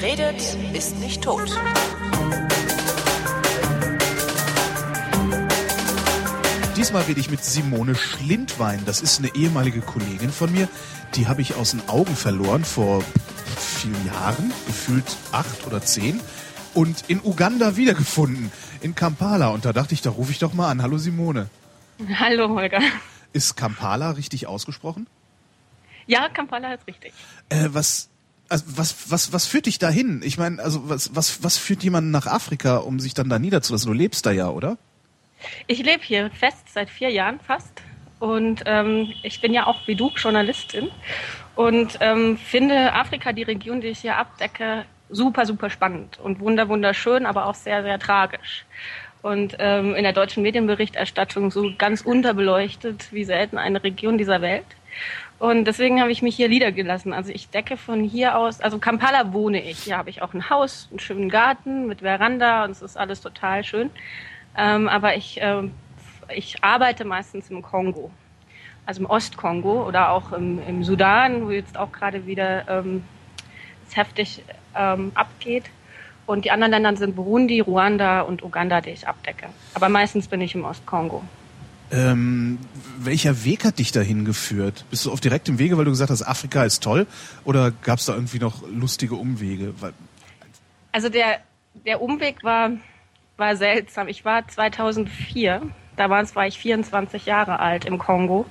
Wer redet, ist nicht tot. Diesmal rede ich mit Simone Schlindwein. Das ist eine ehemalige Kollegin von mir. Die habe ich aus den Augen verloren vor vielen Jahren, gefühlt acht oder zehn, und in Uganda wiedergefunden, in Kampala. Und da dachte ich, da rufe ich doch mal an. Hallo Simone. Hallo Holger. Ist Kampala richtig ausgesprochen? Ja, Kampala ist richtig. Äh, was, also was, was, was führt dich dahin? Ich meine, also was, was, was führt jemanden nach Afrika, um sich dann da niederzulassen? Du lebst da ja, oder? Ich lebe hier fest seit vier Jahren fast. Und ähm, ich bin ja auch wie du Journalistin und ähm, finde Afrika, die Region, die ich hier abdecke, super, super spannend und wunder, wunderschön, aber auch sehr, sehr tragisch. Und ähm, in der deutschen Medienberichterstattung so ganz unterbeleuchtet wie selten eine Region dieser Welt. Und deswegen habe ich mich hier niedergelassen. Also ich decke von hier aus, also Kampala wohne ich. Hier habe ich auch ein Haus, einen schönen Garten mit Veranda und es ist alles total schön. Ähm, aber ich, äh, ich arbeite meistens im Kongo. Also im Ostkongo oder auch im, im Sudan, wo jetzt auch gerade wieder ähm, es heftig ähm, abgeht. Und die anderen Länder sind Burundi, Ruanda und Uganda, die ich abdecke. Aber meistens bin ich im Ostkongo. Ähm, welcher Weg hat dich dahin geführt? Bist du auf direktem Wege, weil du gesagt hast, Afrika ist toll? Oder gab es da irgendwie noch lustige Umwege? Also der, der Umweg war, war seltsam. Ich war 2004 Damals war ich 24 Jahre alt im Kongo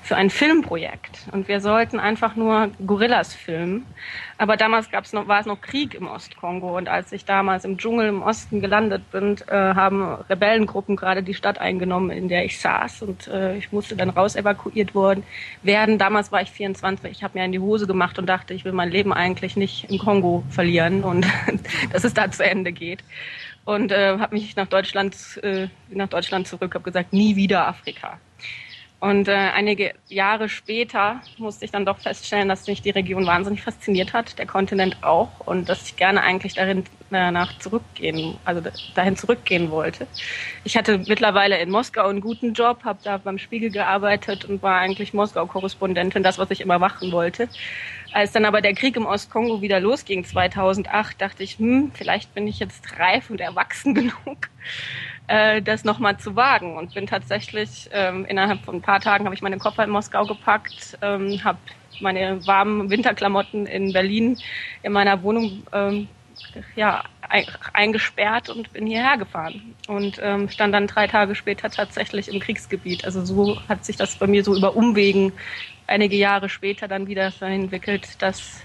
für ein Filmprojekt. Und wir sollten einfach nur Gorillas filmen. Aber damals gab's noch, war es noch Krieg im Ostkongo. Und als ich damals im Dschungel im Osten gelandet bin, äh, haben Rebellengruppen gerade die Stadt eingenommen, in der ich saß. Und äh, ich musste dann raus evakuiert worden werden. Damals war ich 24. Ich habe mir in die Hose gemacht und dachte, ich will mein Leben eigentlich nicht im Kongo verlieren und dass es da zu Ende geht und äh, habe mich nach Deutschland äh, nach Deutschland zurück, habe gesagt, nie wieder Afrika. Und äh, einige Jahre später musste ich dann doch feststellen, dass mich die Region wahnsinnig fasziniert hat, der Kontinent auch, und dass ich gerne eigentlich darin danach zurückgehen, also dahin zurückgehen wollte. Ich hatte mittlerweile in Moskau einen guten Job, habe da beim Spiegel gearbeitet und war eigentlich Moskau-Korrespondentin, das, was ich immer machen wollte. Als dann aber der Krieg im Ostkongo wieder losging 2008, dachte ich, hm, vielleicht bin ich jetzt reif und erwachsen genug, äh, das nochmal zu wagen. Und bin tatsächlich ähm, innerhalb von ein paar Tagen habe ich meine Koffer in Moskau gepackt, ähm, habe meine warmen Winterklamotten in Berlin in meiner Wohnung ähm, ja, eingesperrt und bin hierher gefahren und ähm, stand dann drei Tage später tatsächlich im Kriegsgebiet. Also so hat sich das bei mir so über Umwegen einige Jahre später dann wieder so entwickelt, dass,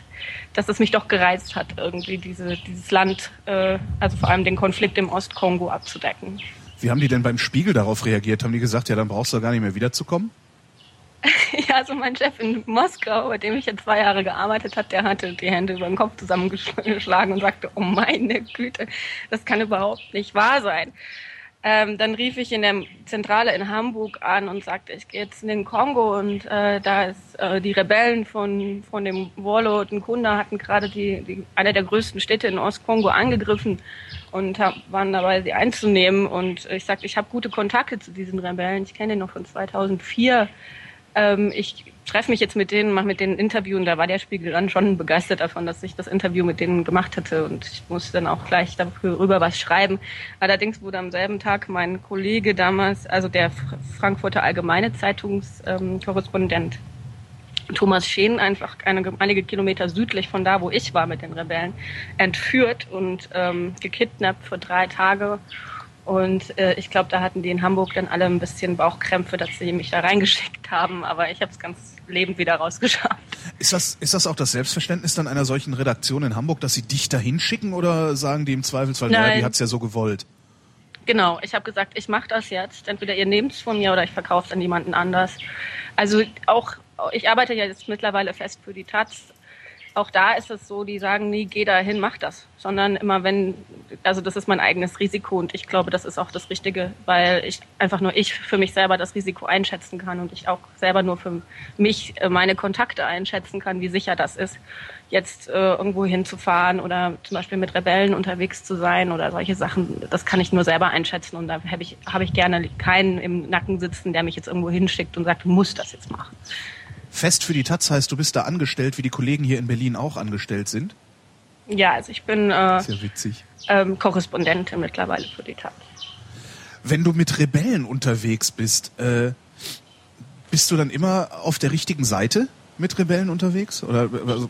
dass es mich doch gereizt hat, irgendwie diese, dieses Land, äh, also vor allem den Konflikt im Ostkongo abzudecken. Wie haben die denn beim Spiegel darauf reagiert? Haben die gesagt, ja, dann brauchst du gar nicht mehr wiederzukommen? ja, also mein Chef in Moskau, bei dem ich jetzt zwei Jahre gearbeitet habe, der hatte die Hände über den Kopf zusammengeschlagen und sagte, oh meine Güte, das kann überhaupt nicht wahr sein. Ähm, dann rief ich in der Zentrale in Hamburg an und sagte, ich gehe jetzt in den Kongo und äh, da ist äh, die Rebellen von, von dem Warlord und Kunda hatten gerade die, die, eine der größten Städte in Ostkongo angegriffen und hab, waren dabei, sie einzunehmen. Und ich sagte, ich habe gute Kontakte zu diesen Rebellen. Ich kenne die noch von 2004 ähm, ich treffe mich jetzt mit denen, mache mit denen ein Interview und da war der Spiegel dann schon begeistert davon, dass ich das Interview mit denen gemacht hatte und ich musste dann auch gleich darüber was schreiben. Allerdings wurde am selben Tag mein Kollege damals, also der Frankfurter Allgemeine Zeitungskorrespondent ähm, Thomas Scheen, einfach eine, einige Kilometer südlich von da, wo ich war mit den Rebellen, entführt und ähm, gekidnappt für drei Tage und äh, ich glaube, da hatten die in Hamburg dann alle ein bisschen Bauchkrämpfe, dass sie mich da reingeschickt haben. Aber ich habe es ganz lebend wieder rausgeschafft. Ist das, ist das auch das Selbstverständnis dann einer solchen Redaktion in Hamburg, dass sie dich da hinschicken oder sagen die im Zweifelsfall, Nein. ja, die hat es ja so gewollt? Genau, ich habe gesagt, ich mache das jetzt. Entweder ihr nehmt es von mir oder ich verkaufe es an jemanden anders. Also auch, ich arbeite ja jetzt mittlerweile fest für die Taz auch da ist es so, die sagen nie, geh dahin, mach das, sondern immer wenn, also das ist mein eigenes Risiko und ich glaube, das ist auch das Richtige, weil ich einfach nur ich für mich selber das Risiko einschätzen kann und ich auch selber nur für mich äh, meine Kontakte einschätzen kann, wie sicher das ist, jetzt äh, irgendwo hinzufahren oder zum Beispiel mit Rebellen unterwegs zu sein oder solche Sachen. Das kann ich nur selber einschätzen und da habe ich, hab ich gerne keinen im Nacken sitzen, der mich jetzt irgendwo hinschickt und sagt, du musst das jetzt machen. Fest für die Taz heißt, du bist da angestellt, wie die Kollegen hier in Berlin auch angestellt sind? Ja, also ich bin äh, Sehr witzig. ähm, Korrespondentin mittlerweile für die Taz. Wenn du mit Rebellen unterwegs bist, äh, bist du dann immer auf der richtigen Seite mit Rebellen unterwegs? Oder also,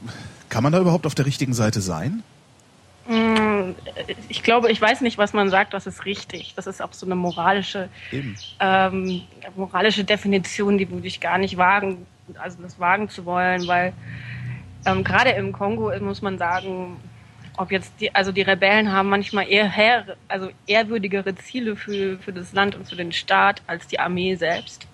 kann man da überhaupt auf der richtigen Seite sein? Mm, Ich glaube, ich weiß nicht, was man sagt, was ist richtig. Das ist auch so eine moralische, ähm, moralische Definition, die würde ich gar nicht wagen, also das wagen zu wollen, weil ähm, gerade im Kongo muss man sagen, ob jetzt die, also die Rebellen haben manchmal eher, her, also ehrwürdigere Ziele für, für das Land und für den Staat als die Armee selbst.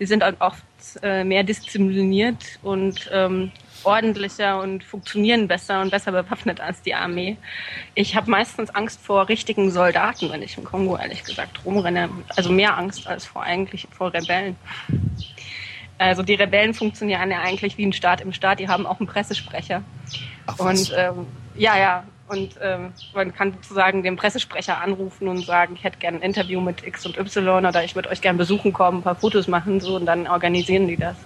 Die sind auch oft äh, mehr diszipliniert und ähm, ordentlicher und funktionieren besser und besser bewaffnet als die Armee. Ich habe meistens Angst vor richtigen Soldaten, wenn ich im Kongo ehrlich gesagt rumrenne. Also mehr Angst als vor eigentlich vor Rebellen. Also die Rebellen funktionieren ja eigentlich wie ein Staat im Staat. Die haben auch einen Pressesprecher. Ach? Und ähm, ja, ja. Und ähm, man kann sozusagen den Pressesprecher anrufen und sagen, ich hätte gerne ein Interview mit X und Y oder ich würde euch gerne besuchen kommen, ein paar Fotos machen, so und dann organisieren die das.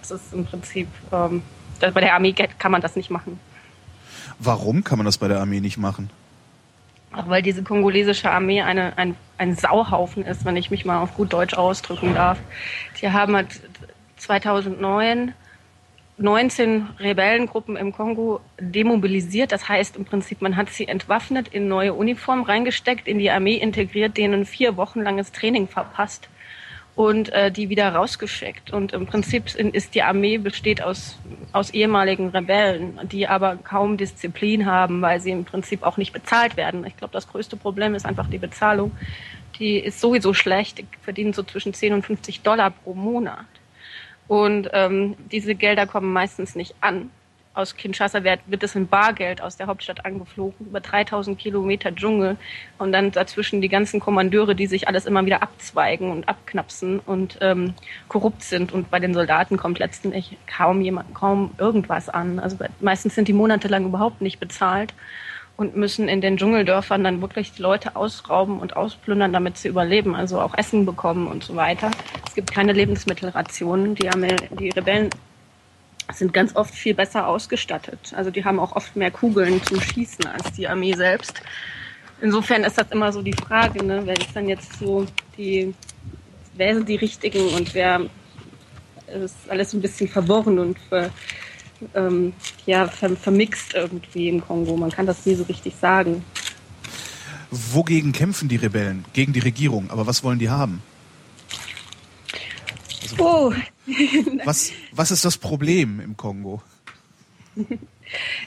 Das ist im Prinzip, ähm, das, bei der Armee kann man das nicht machen. Warum kann man das bei der Armee nicht machen? Auch weil diese kongolesische Armee eine, ein, ein Sauhaufen ist, wenn ich mich mal auf gut Deutsch ausdrücken darf. Die haben halt 2009 19 Rebellengruppen im Kongo demobilisiert. Das heißt im Prinzip, man hat sie entwaffnet, in neue Uniformen reingesteckt, in die Armee integriert, denen vier Wochen langes Training verpasst und äh, die wieder rausgeschickt. Und im Prinzip ist die Armee besteht aus, aus ehemaligen Rebellen, die aber kaum Disziplin haben, weil sie im Prinzip auch nicht bezahlt werden. Ich glaube, das größte Problem ist einfach die Bezahlung. Die ist sowieso schlecht, die verdienen so zwischen 10 und 50 Dollar pro Monat. Und ähm, diese Gelder kommen meistens nicht an. Aus Kinshasa wird, wird es in Bargeld aus der Hauptstadt angeflogen, über 3000 Kilometer Dschungel und dann dazwischen die ganzen Kommandeure, die sich alles immer wieder abzweigen und abknapsen und ähm, korrupt sind. Und bei den Soldaten kommt letztendlich kaum jemand, kaum irgendwas an. Also meistens sind die monatelang überhaupt nicht bezahlt und müssen in den Dschungeldörfern dann wirklich die Leute ausrauben und ausplündern, damit sie überleben, also auch Essen bekommen und so weiter. Es gibt keine Lebensmittelrationen. Die, Armee, die Rebellen sind ganz oft viel besser ausgestattet. Also die haben auch oft mehr Kugeln zum Schießen als die Armee selbst. Insofern ist das immer so die Frage, ne? wer ist dann jetzt so die, wer sind die Richtigen und wer ist alles ein bisschen verworren und ver, ähm, ja, ver, vermixt irgendwie im Kongo. Man kann das nie so richtig sagen. Wogegen kämpfen die Rebellen? Gegen die Regierung. Aber was wollen die haben? Oh, Was, was ist das Problem im Kongo?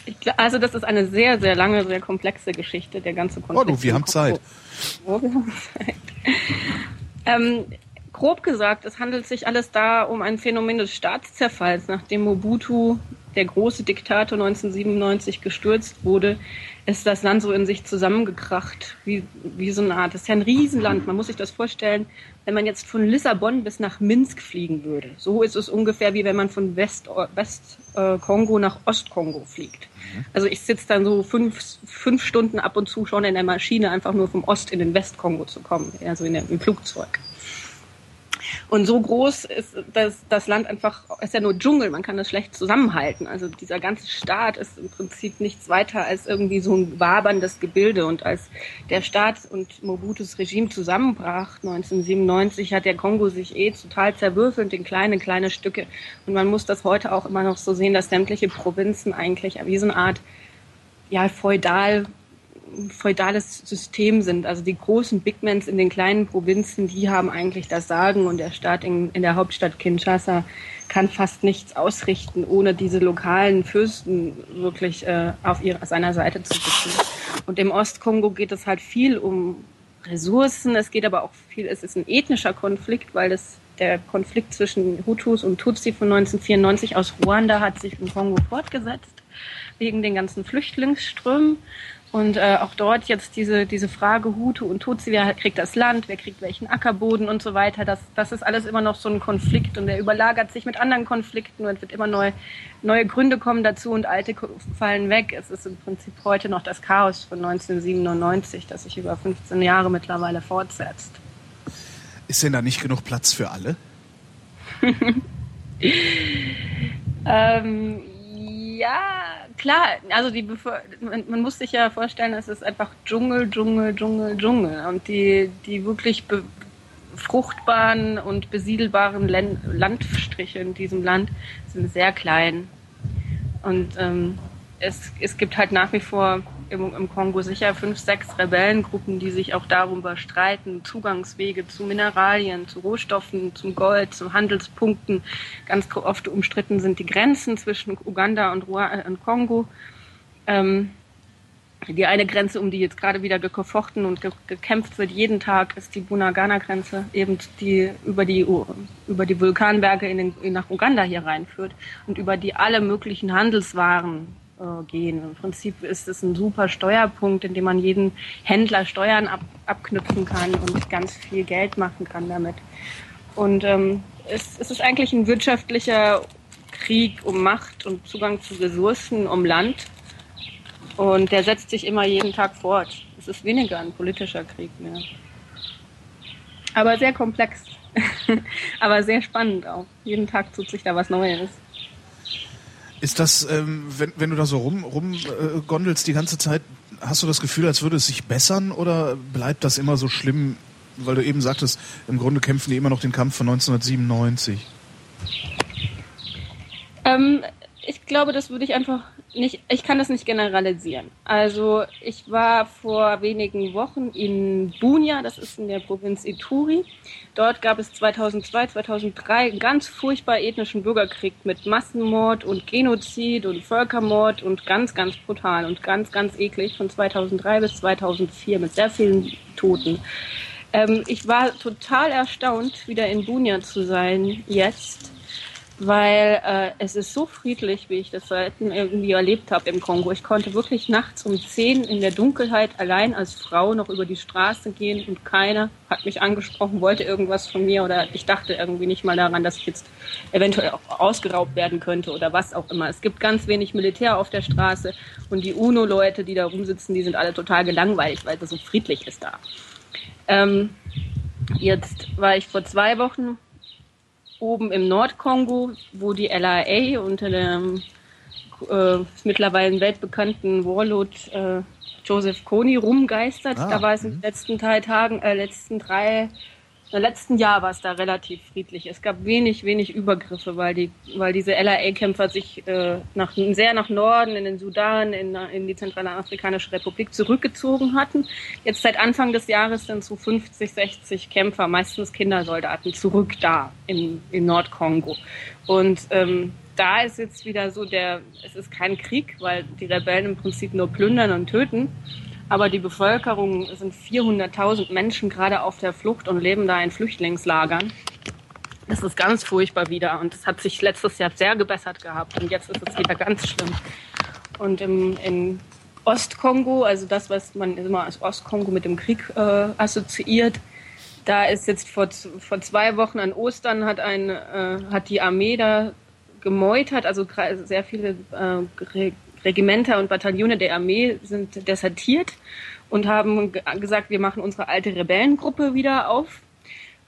ich, gl- also das ist eine sehr, sehr lange, sehr komplexe Geschichte, der ganze Konflikt. Oh, du, wir haben Kongo. Zeit. Oh, wir haben Zeit. ähm, grob gesagt, es handelt sich alles da um ein Phänomen des Staatszerfalls, nachdem Mobutu, der große Diktator 1997 gestürzt wurde, ist das Land so in sich zusammengekracht, wie, wie so eine Art. Das ist ja ein Riesenland. Man muss sich das vorstellen, wenn man jetzt von Lissabon bis nach Minsk fliegen würde. So ist es ungefähr wie wenn man von West-Kongo West, äh, nach Ostkongo fliegt. Also ich sitze dann so fünf, fünf Stunden ab und zu schon in der Maschine, einfach nur vom Ost in den Westkongo zu kommen, also in der, im Flugzeug. Und so groß ist das, das Land einfach, ist ja nur Dschungel, man kann das schlecht zusammenhalten. Also dieser ganze Staat ist im Prinzip nichts weiter als irgendwie so ein waberndes Gebilde. Und als der Staat und Mobutus Regime zusammenbrach 1997, hat der Kongo sich eh total zerwürfelt in kleine, kleine Stücke. Und man muss das heute auch immer noch so sehen, dass sämtliche Provinzen eigentlich wie so eine Art ja, feudal feudales System sind. Also die großen Bigmans in den kleinen Provinzen, die haben eigentlich das Sagen und der Staat in, in der Hauptstadt Kinshasa kann fast nichts ausrichten, ohne diese lokalen Fürsten wirklich äh, auf ihrer, seiner Seite zu sitzen. Und im Ostkongo geht es halt viel um Ressourcen, es geht aber auch viel, es ist ein ethnischer Konflikt, weil es der Konflikt zwischen Hutus und Tutsi von 1994 aus Ruanda hat sich im Kongo fortgesetzt, wegen den ganzen Flüchtlingsströmen. Und äh, auch dort jetzt diese, diese Frage Hutu und Tutsi, wer kriegt das Land, wer kriegt welchen Ackerboden und so weiter, das, das ist alles immer noch so ein Konflikt und der überlagert sich mit anderen Konflikten und es wird immer neu, neue Gründe kommen dazu und alte fallen weg. Es ist im Prinzip heute noch das Chaos von 1997, das sich über 15 Jahre mittlerweile fortsetzt. Ist denn da nicht genug Platz für alle? Ähm, ja, klar, also die man, man, muss sich ja vorstellen, es ist einfach Dschungel, Dschungel, Dschungel, Dschungel. Und die, die wirklich fruchtbaren und besiedelbaren Len Landstriche in diesem Land sind sehr klein. Und ähm, es, es gibt halt nach wie vor im, im Kongo sicher fünf, sechs Rebellengruppen, die sich auch darüber streiten, Zugangswege zu Mineralien, zu Rohstoffen, zum Gold, zu Handelspunkten. Ganz oft umstritten sind die Grenzen zwischen Uganda und, Ruanda, und Kongo. Ähm, die eine Grenze, um die jetzt gerade wieder gefochten und ge gekämpft wird, jeden Tag, ist die Bunagana-Grenze, eben die über die über die Vulkanberge in den, nach Uganda hier reinführt und über die alle möglichen Handelswaren äh, gehen. Im Prinzip ist es ein super Steuerpunkt, in dem man jeden Händler Steuern ab, abknüpfen kann und ganz viel Geld machen kann damit. Und ähm, es, es ist eigentlich ein wirtschaftlicher Krieg um Macht und Zugang zu Ressourcen, um Land. Und der setzt sich immer jeden Tag fort. Es ist weniger ein politischer Krieg mehr. Aber sehr komplex. Aber sehr spannend auch. Jeden Tag tut sich da was Neues. Ist das, ähm, wenn, wenn du da so rum, rum äh, die ganze Zeit, hast du das Gefühl, als würde es sich bessern oder bleibt das immer so schlimm, weil du eben sagtest, im Grunde kämpfen die immer noch den Kampf von 1997? Ähm, ich glaube, das würde ich einfach nicht, ich kann das nicht generalisieren. Also ich war vor wenigen Wochen in Bunia, das ist in der Provinz Ituri. Dort gab es 2002, 2003 einen ganz furchtbar ethnischen Bürgerkrieg mit Massenmord und Genozid und Völkermord und ganz, ganz brutal und ganz, ganz eklig von 2003 bis 2004 mit sehr vielen Toten. Ähm, ich war total erstaunt, wieder in Bunia zu sein jetzt weil äh, es ist so friedlich, wie ich das selten irgendwie erlebt habe im Kongo. Ich konnte wirklich nachts um zehn in der Dunkelheit allein als Frau noch über die Straße gehen und keiner hat mich angesprochen, wollte irgendwas von mir oder ich dachte irgendwie nicht mal daran, dass ich jetzt eventuell auch ausgeraubt werden könnte oder was auch immer. Es gibt ganz wenig Militär auf der Straße und die UNO-Leute, die da rumsitzen, die sind alle total gelangweilt, weil es so friedlich ist da. Ähm, jetzt war ich vor zwei Wochen oben im Nordkongo, wo die LIA unter dem äh, mittlerweile weltbekannten Warlord äh, Joseph Kony rumgeistert. Ah, da war es in den mhm. letzten drei Tagen, äh, letzten drei im letzten Jahr war es da relativ friedlich. Es gab wenig, wenig Übergriffe, weil die, weil diese LRA-Kämpfer sich äh, nach, sehr nach Norden, in den Sudan, in, in die Zentralafrikanische Republik zurückgezogen hatten. Jetzt seit Anfang des Jahres sind so 50, 60 Kämpfer, meistens Kindersoldaten, zurück da in, in Nordkongo. Und ähm, da ist jetzt wieder so der, es ist kein Krieg, weil die Rebellen im Prinzip nur plündern und töten. Aber die Bevölkerung sind 400.000 Menschen gerade auf der Flucht und leben da in Flüchtlingslagern. Das ist ganz furchtbar wieder und es hat sich letztes Jahr sehr gebessert gehabt und jetzt ist es wieder ganz schlimm. Und im, in Ostkongo, also das, was man immer als Ostkongo mit dem Krieg äh, assoziiert, da ist jetzt vor, vor zwei Wochen an Ostern hat, ein, äh, hat die Armee da gemeutert, also sehr viele äh, Regimenter und Bataillone der Armee sind desertiert und haben gesagt, wir machen unsere alte Rebellengruppe wieder auf.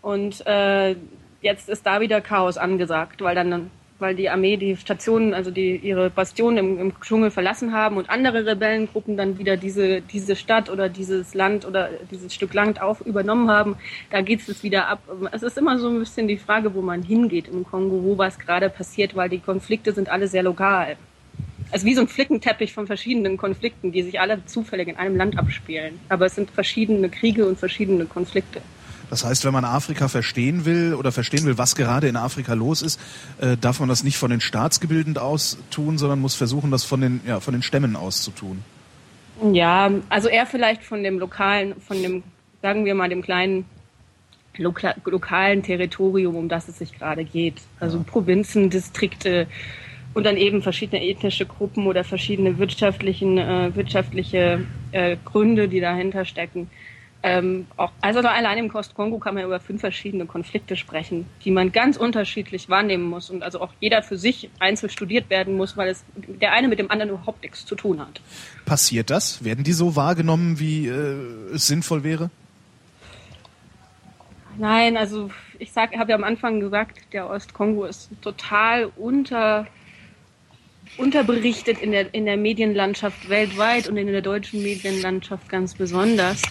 Und äh, jetzt ist da wieder Chaos angesagt, weil dann weil die Armee die Stationen, also die ihre Bastionen im, im Dschungel verlassen haben und andere Rebellengruppen dann wieder diese diese Stadt oder dieses Land oder dieses Stück Land auf übernommen haben. Da geht es wieder ab. Es ist immer so ein bisschen die Frage, wo man hingeht im Kongo, wo was gerade passiert, weil die Konflikte sind alle sehr lokal also wie so ein Flickenteppich von verschiedenen Konflikten, die sich alle zufällig in einem Land abspielen. Aber es sind verschiedene Kriege und verschiedene Konflikte. Das heißt, wenn man Afrika verstehen will oder verstehen will, was gerade in Afrika los ist, äh, darf man das nicht von den Staatsgebilden aus tun, sondern muss versuchen, das von den, ja, von den Stämmen aus zu tun. Ja, also eher vielleicht von dem lokalen, von dem, sagen wir mal, dem kleinen loka lokalen Territorium, um das es sich gerade geht. Also ja. Provinzen, Distrikte, und dann eben verschiedene ethnische Gruppen oder verschiedene wirtschaftlichen, äh, wirtschaftliche äh, Gründe, die dahinter stecken. Ähm, auch, also allein im Kost-Kongo kann man über fünf verschiedene Konflikte sprechen, die man ganz unterschiedlich wahrnehmen muss und also auch jeder für sich einzeln studiert werden muss, weil es der eine mit dem anderen überhaupt nichts zu tun hat. Passiert das? Werden die so wahrgenommen, wie äh, es sinnvoll wäre? Nein, also ich habe ja am Anfang gesagt, der Ostkongo ist total unter unterberichtet in der, in der Medienlandschaft weltweit und in der deutschen Medienlandschaft ganz besonders.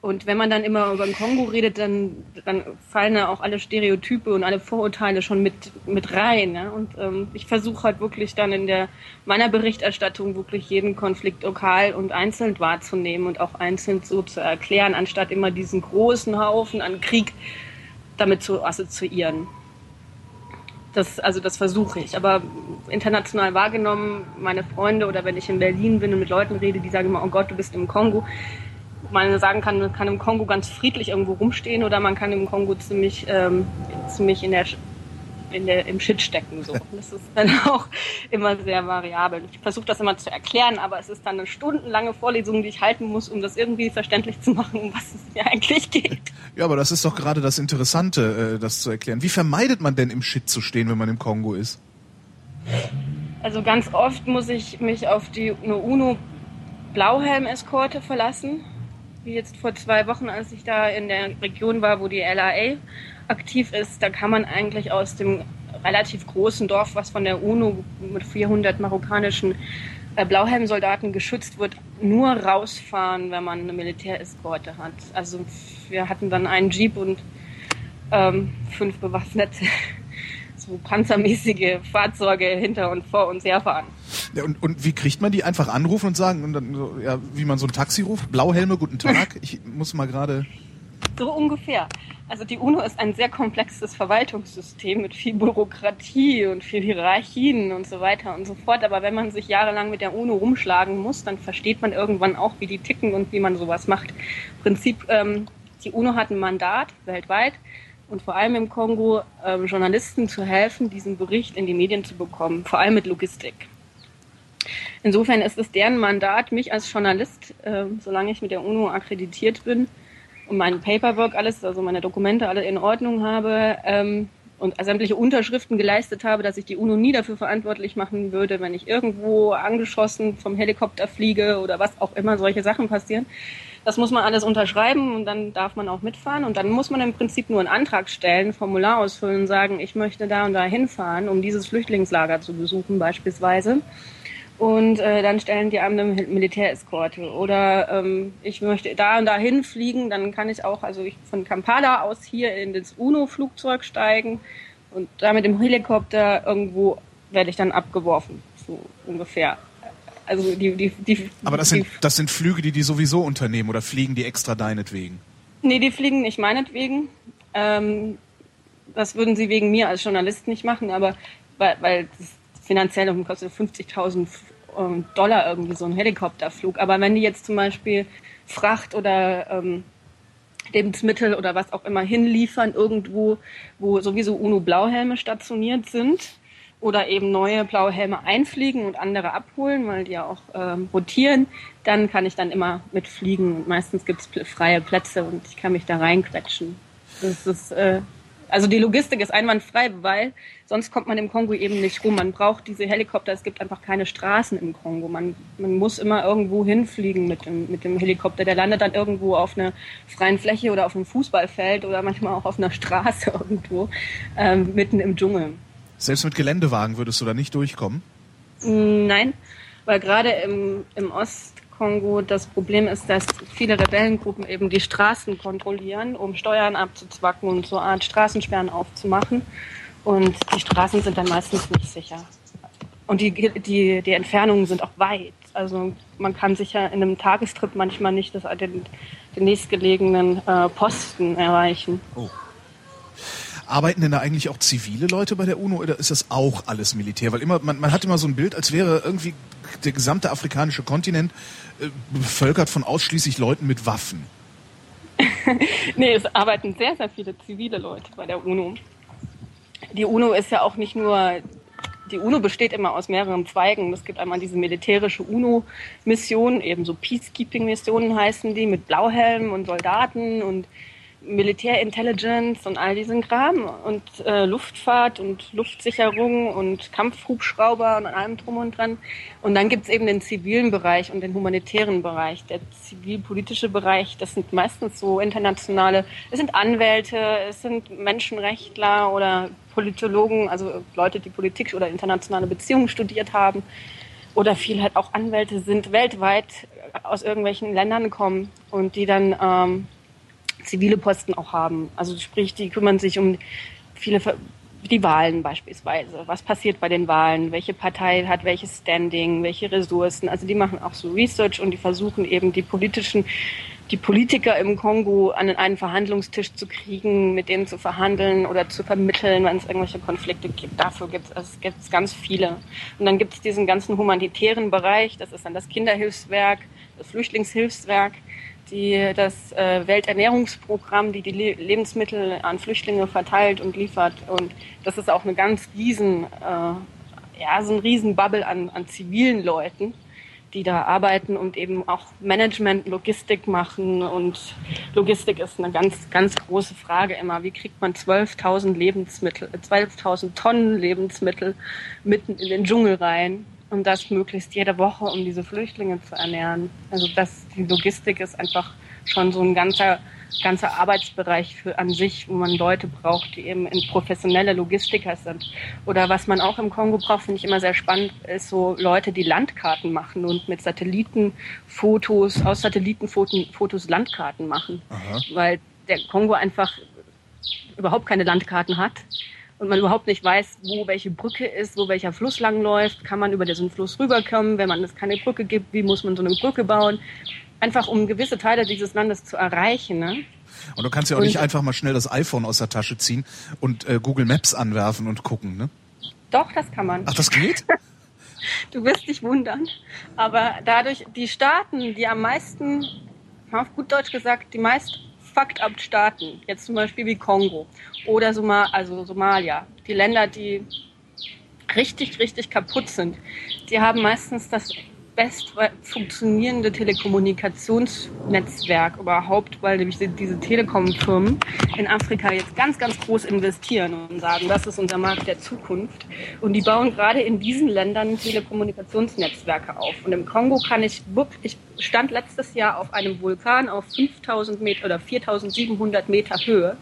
Und wenn man dann immer über den Kongo redet, dann, dann fallen da auch alle Stereotype und alle Vorurteile schon mit, mit rein. Ne? Und ähm, ich versuche halt wirklich dann in der meiner Berichterstattung wirklich jeden Konflikt lokal und einzeln wahrzunehmen und auch einzeln so zu erklären, anstatt immer diesen großen Haufen an Krieg damit zu assoziieren. Das, also das versuche ich. Aber international wahrgenommen, meine Freunde oder wenn ich in Berlin bin und mit Leuten rede, die sagen immer, oh Gott, du bist im Kongo man sagen kann, man kann im Kongo ganz friedlich irgendwo rumstehen oder man kann im Kongo ziemlich, ähm, ziemlich in der, in der, im Shit stecken. So. Das ist dann auch immer sehr variabel. Ich versuche das immer zu erklären, aber es ist dann eine stundenlange Vorlesung, die ich halten muss, um das irgendwie verständlich zu machen, um was es mir eigentlich geht. Ja, aber das ist doch gerade das Interessante, äh, das zu erklären. Wie vermeidet man denn im Shit zu stehen, wenn man im Kongo ist? Also ganz oft muss ich mich auf die eine UNO Blauhelm-Eskorte verlassen wie jetzt vor zwei Wochen, als ich da in der Region war, wo die LAA aktiv ist, da kann man eigentlich aus dem relativ großen Dorf, was von der UNO mit 400 marokkanischen äh, Blauhelmsoldaten geschützt wird, nur rausfahren, wenn man eine Militäreskorte hat. Also wir hatten dann einen Jeep und ähm, fünf bewaffnete so panzermäßige Fahrzeuge hinter und vor uns herfahren. Ja, und, und wie kriegt man die? Einfach anrufen und sagen, und dann ja, wie man so ein Taxi ruft? Blauhelme, guten Tag. Ich muss mal gerade. So ungefähr. Also die UNO ist ein sehr komplexes Verwaltungssystem mit viel Bürokratie und viel Hierarchien und so weiter und so fort. Aber wenn man sich jahrelang mit der UNO rumschlagen muss, dann versteht man irgendwann auch, wie die ticken und wie man sowas macht. Im Prinzip, ähm, die UNO hat ein Mandat weltweit und vor allem im Kongo ähm, Journalisten zu helfen, diesen Bericht in die Medien zu bekommen, vor allem mit Logistik. Insofern ist es deren Mandat, mich als Journalist, äh, solange ich mit der UNO akkreditiert bin und mein Paperwork alles, also meine Dokumente alle in Ordnung habe ähm, und sämtliche Unterschriften geleistet habe, dass ich die UNO nie dafür verantwortlich machen würde, wenn ich irgendwo angeschossen vom Helikopter fliege oder was auch immer solche Sachen passieren, das muss man alles unterschreiben und dann darf man auch mitfahren. Und dann muss man im Prinzip nur einen Antrag stellen, Formular ausfüllen und sagen, ich möchte da und da hinfahren, um dieses Flüchtlingslager zu besuchen beispielsweise. Und äh, dann stellen die einem eine Militäreskorte. Oder ähm, ich möchte da und da hinfliegen, dann kann ich auch, also ich von Kampala aus hier in das UNO-Flugzeug steigen und da mit dem Helikopter irgendwo werde ich dann abgeworfen, so ungefähr. Also die, die, die, Aber das sind, das sind Flüge, die die sowieso unternehmen oder fliegen die extra deinetwegen? Nee, die fliegen nicht meinetwegen. Ähm, das würden sie wegen mir als Journalist nicht machen, aber weil, weil das finanziell kostet 50.000 ähm, Dollar irgendwie so ein Helikopterflug. Aber wenn die jetzt zum Beispiel Fracht oder ähm, Lebensmittel oder was auch immer hinliefern irgendwo, wo sowieso UNO-Blauhelme stationiert sind, oder eben neue blaue Helme einfliegen und andere abholen, weil die ja auch ähm, rotieren, dann kann ich dann immer mitfliegen und meistens gibt es freie Plätze und ich kann mich da reinquetschen. Das ist, äh, also die Logistik ist einwandfrei, weil sonst kommt man im Kongo eben nicht rum. Man braucht diese Helikopter, es gibt einfach keine Straßen im Kongo. Man, man muss immer irgendwo hinfliegen mit dem, mit dem Helikopter. Der landet dann irgendwo auf einer freien Fläche oder auf einem Fußballfeld oder manchmal auch auf einer Straße irgendwo, ähm, mitten im Dschungel. Selbst mit Geländewagen würdest du da nicht durchkommen? Nein, weil gerade im, im Ostkongo das Problem ist, dass viele Rebellengruppen eben die Straßen kontrollieren, um Steuern abzuzwacken und so eine Art Straßensperren aufzumachen. Und die Straßen sind dann meistens nicht sicher. Und die, die, die Entfernungen sind auch weit. Also man kann sich ja in einem Tagestrip manchmal nicht das, den, den nächstgelegenen äh, Posten erreichen. Oh. Arbeiten denn da eigentlich auch zivile Leute bei der UNO oder ist das auch alles Militär? Weil immer, man, man hat immer so ein Bild, als wäre irgendwie der gesamte afrikanische Kontinent äh, bevölkert von ausschließlich Leuten mit Waffen. nee, es arbeiten sehr, sehr viele zivile Leute bei der UNO. Die UNO ist ja auch nicht nur, die UNO besteht immer aus mehreren Zweigen. Es gibt einmal diese militärische UNO-Mission, eben so Peacekeeping-Missionen heißen die, mit Blauhelmen und Soldaten und Militärintelligence und all diesen Kram und äh, Luftfahrt und Luftsicherung und Kampfhubschrauber und allem drum und dran. Und dann gibt's eben den zivilen Bereich und den humanitären Bereich. Der zivilpolitische Bereich, das sind meistens so internationale, es sind Anwälte, es sind Menschenrechtler oder Politologen, also Leute, die Politik oder internationale Beziehungen studiert haben oder viel halt auch Anwälte sind, weltweit aus irgendwelchen Ländern kommen und die dann ähm, zivile Posten auch haben. Also sprich, die kümmern sich um viele die Wahlen beispielsweise. Was passiert bei den Wahlen? Welche Partei hat welches Standing? Welche Ressourcen? Also die machen auch so Research und die versuchen eben die politischen, die Politiker im Kongo an einen Verhandlungstisch zu kriegen, mit denen zu verhandeln oder zu vermitteln, wenn es irgendwelche Konflikte gibt. Dafür gibt es gibt's ganz viele. Und dann gibt es diesen ganzen humanitären Bereich. Das ist dann das Kinderhilfswerk, das Flüchtlingshilfswerk die das äh, Welternährungsprogramm, die die Le Lebensmittel an Flüchtlinge verteilt und liefert. Und das ist auch eine ganz riesen, äh, ja, so ein riesen Bubble an, an zivilen Leuten, die da arbeiten und eben auch Management, Logistik machen. Und Logistik ist eine ganz, ganz große Frage immer. Wie kriegt man 12.000 Lebensmittel, 12.000 Tonnen Lebensmittel mitten in den Dschungel rein? und das möglichst jede Woche, um diese Flüchtlinge zu ernähren. Also das, die Logistik ist einfach schon so ein ganzer, ganzer Arbeitsbereich für an sich, wo man Leute braucht, die eben in professionelle Logistiker sind. Oder was man auch im Kongo braucht, finde ich immer sehr spannend, ist so Leute, die Landkarten machen und mit Satellitenfotos, aus Satellitenfotos Landkarten machen. Aha. Weil der Kongo einfach überhaupt keine Landkarten hat und man überhaupt nicht weiß, wo welche Brücke ist, wo welcher Fluss langläuft, kann man über diesen Fluss rüberkommen, wenn man es keine Brücke gibt, wie muss man so eine Brücke bauen, einfach um gewisse Teile dieses Landes zu erreichen. Ne? Und du kannst ja auch und, nicht einfach mal schnell das iPhone aus der Tasche ziehen und äh, Google Maps anwerfen und gucken, ne? Doch, das kann man. Ach, das geht? du wirst dich wundern. Aber dadurch, die Staaten, die am meisten, auf gut Deutsch gesagt, die meist fucked up Staaten, jetzt zum Beispiel wie Kongo oder Soma also Somalia, die Länder, die richtig, richtig kaputt sind, die haben meistens das best funktionierende Telekommunikationsnetzwerk überhaupt, weil nämlich diese Telekom-Firmen in Afrika jetzt ganz, ganz groß investieren und sagen, das ist unser Markt der Zukunft. Und die bauen gerade in diesen Ländern Telekommunikationsnetzwerke auf. Und im Kongo kann ich wirklich, ich stand letztes Jahr auf einem Vulkan auf 5000 Meter oder 4700 Meter Höhe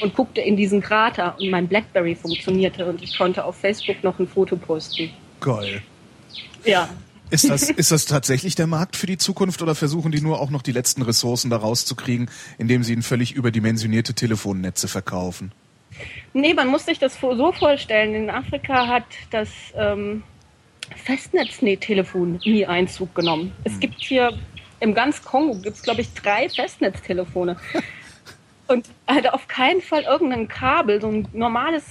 und guckte in diesen Krater und mein Blackberry funktionierte und ich konnte auf Facebook noch ein Foto posten. Geil. Ja, ist das, ist das tatsächlich der Markt für die Zukunft oder versuchen die nur auch noch die letzten Ressourcen da rauszukriegen, indem sie ihnen völlig überdimensionierte Telefonnetze verkaufen? Nee, man muss sich das so vorstellen. In Afrika hat das ähm, Festnetztelefon nie Einzug genommen. Es hm. gibt hier im ganz Kongo, gibt es glaube ich drei Festnetztelefone. Und halt auf keinen Fall irgendein Kabel, so ein normales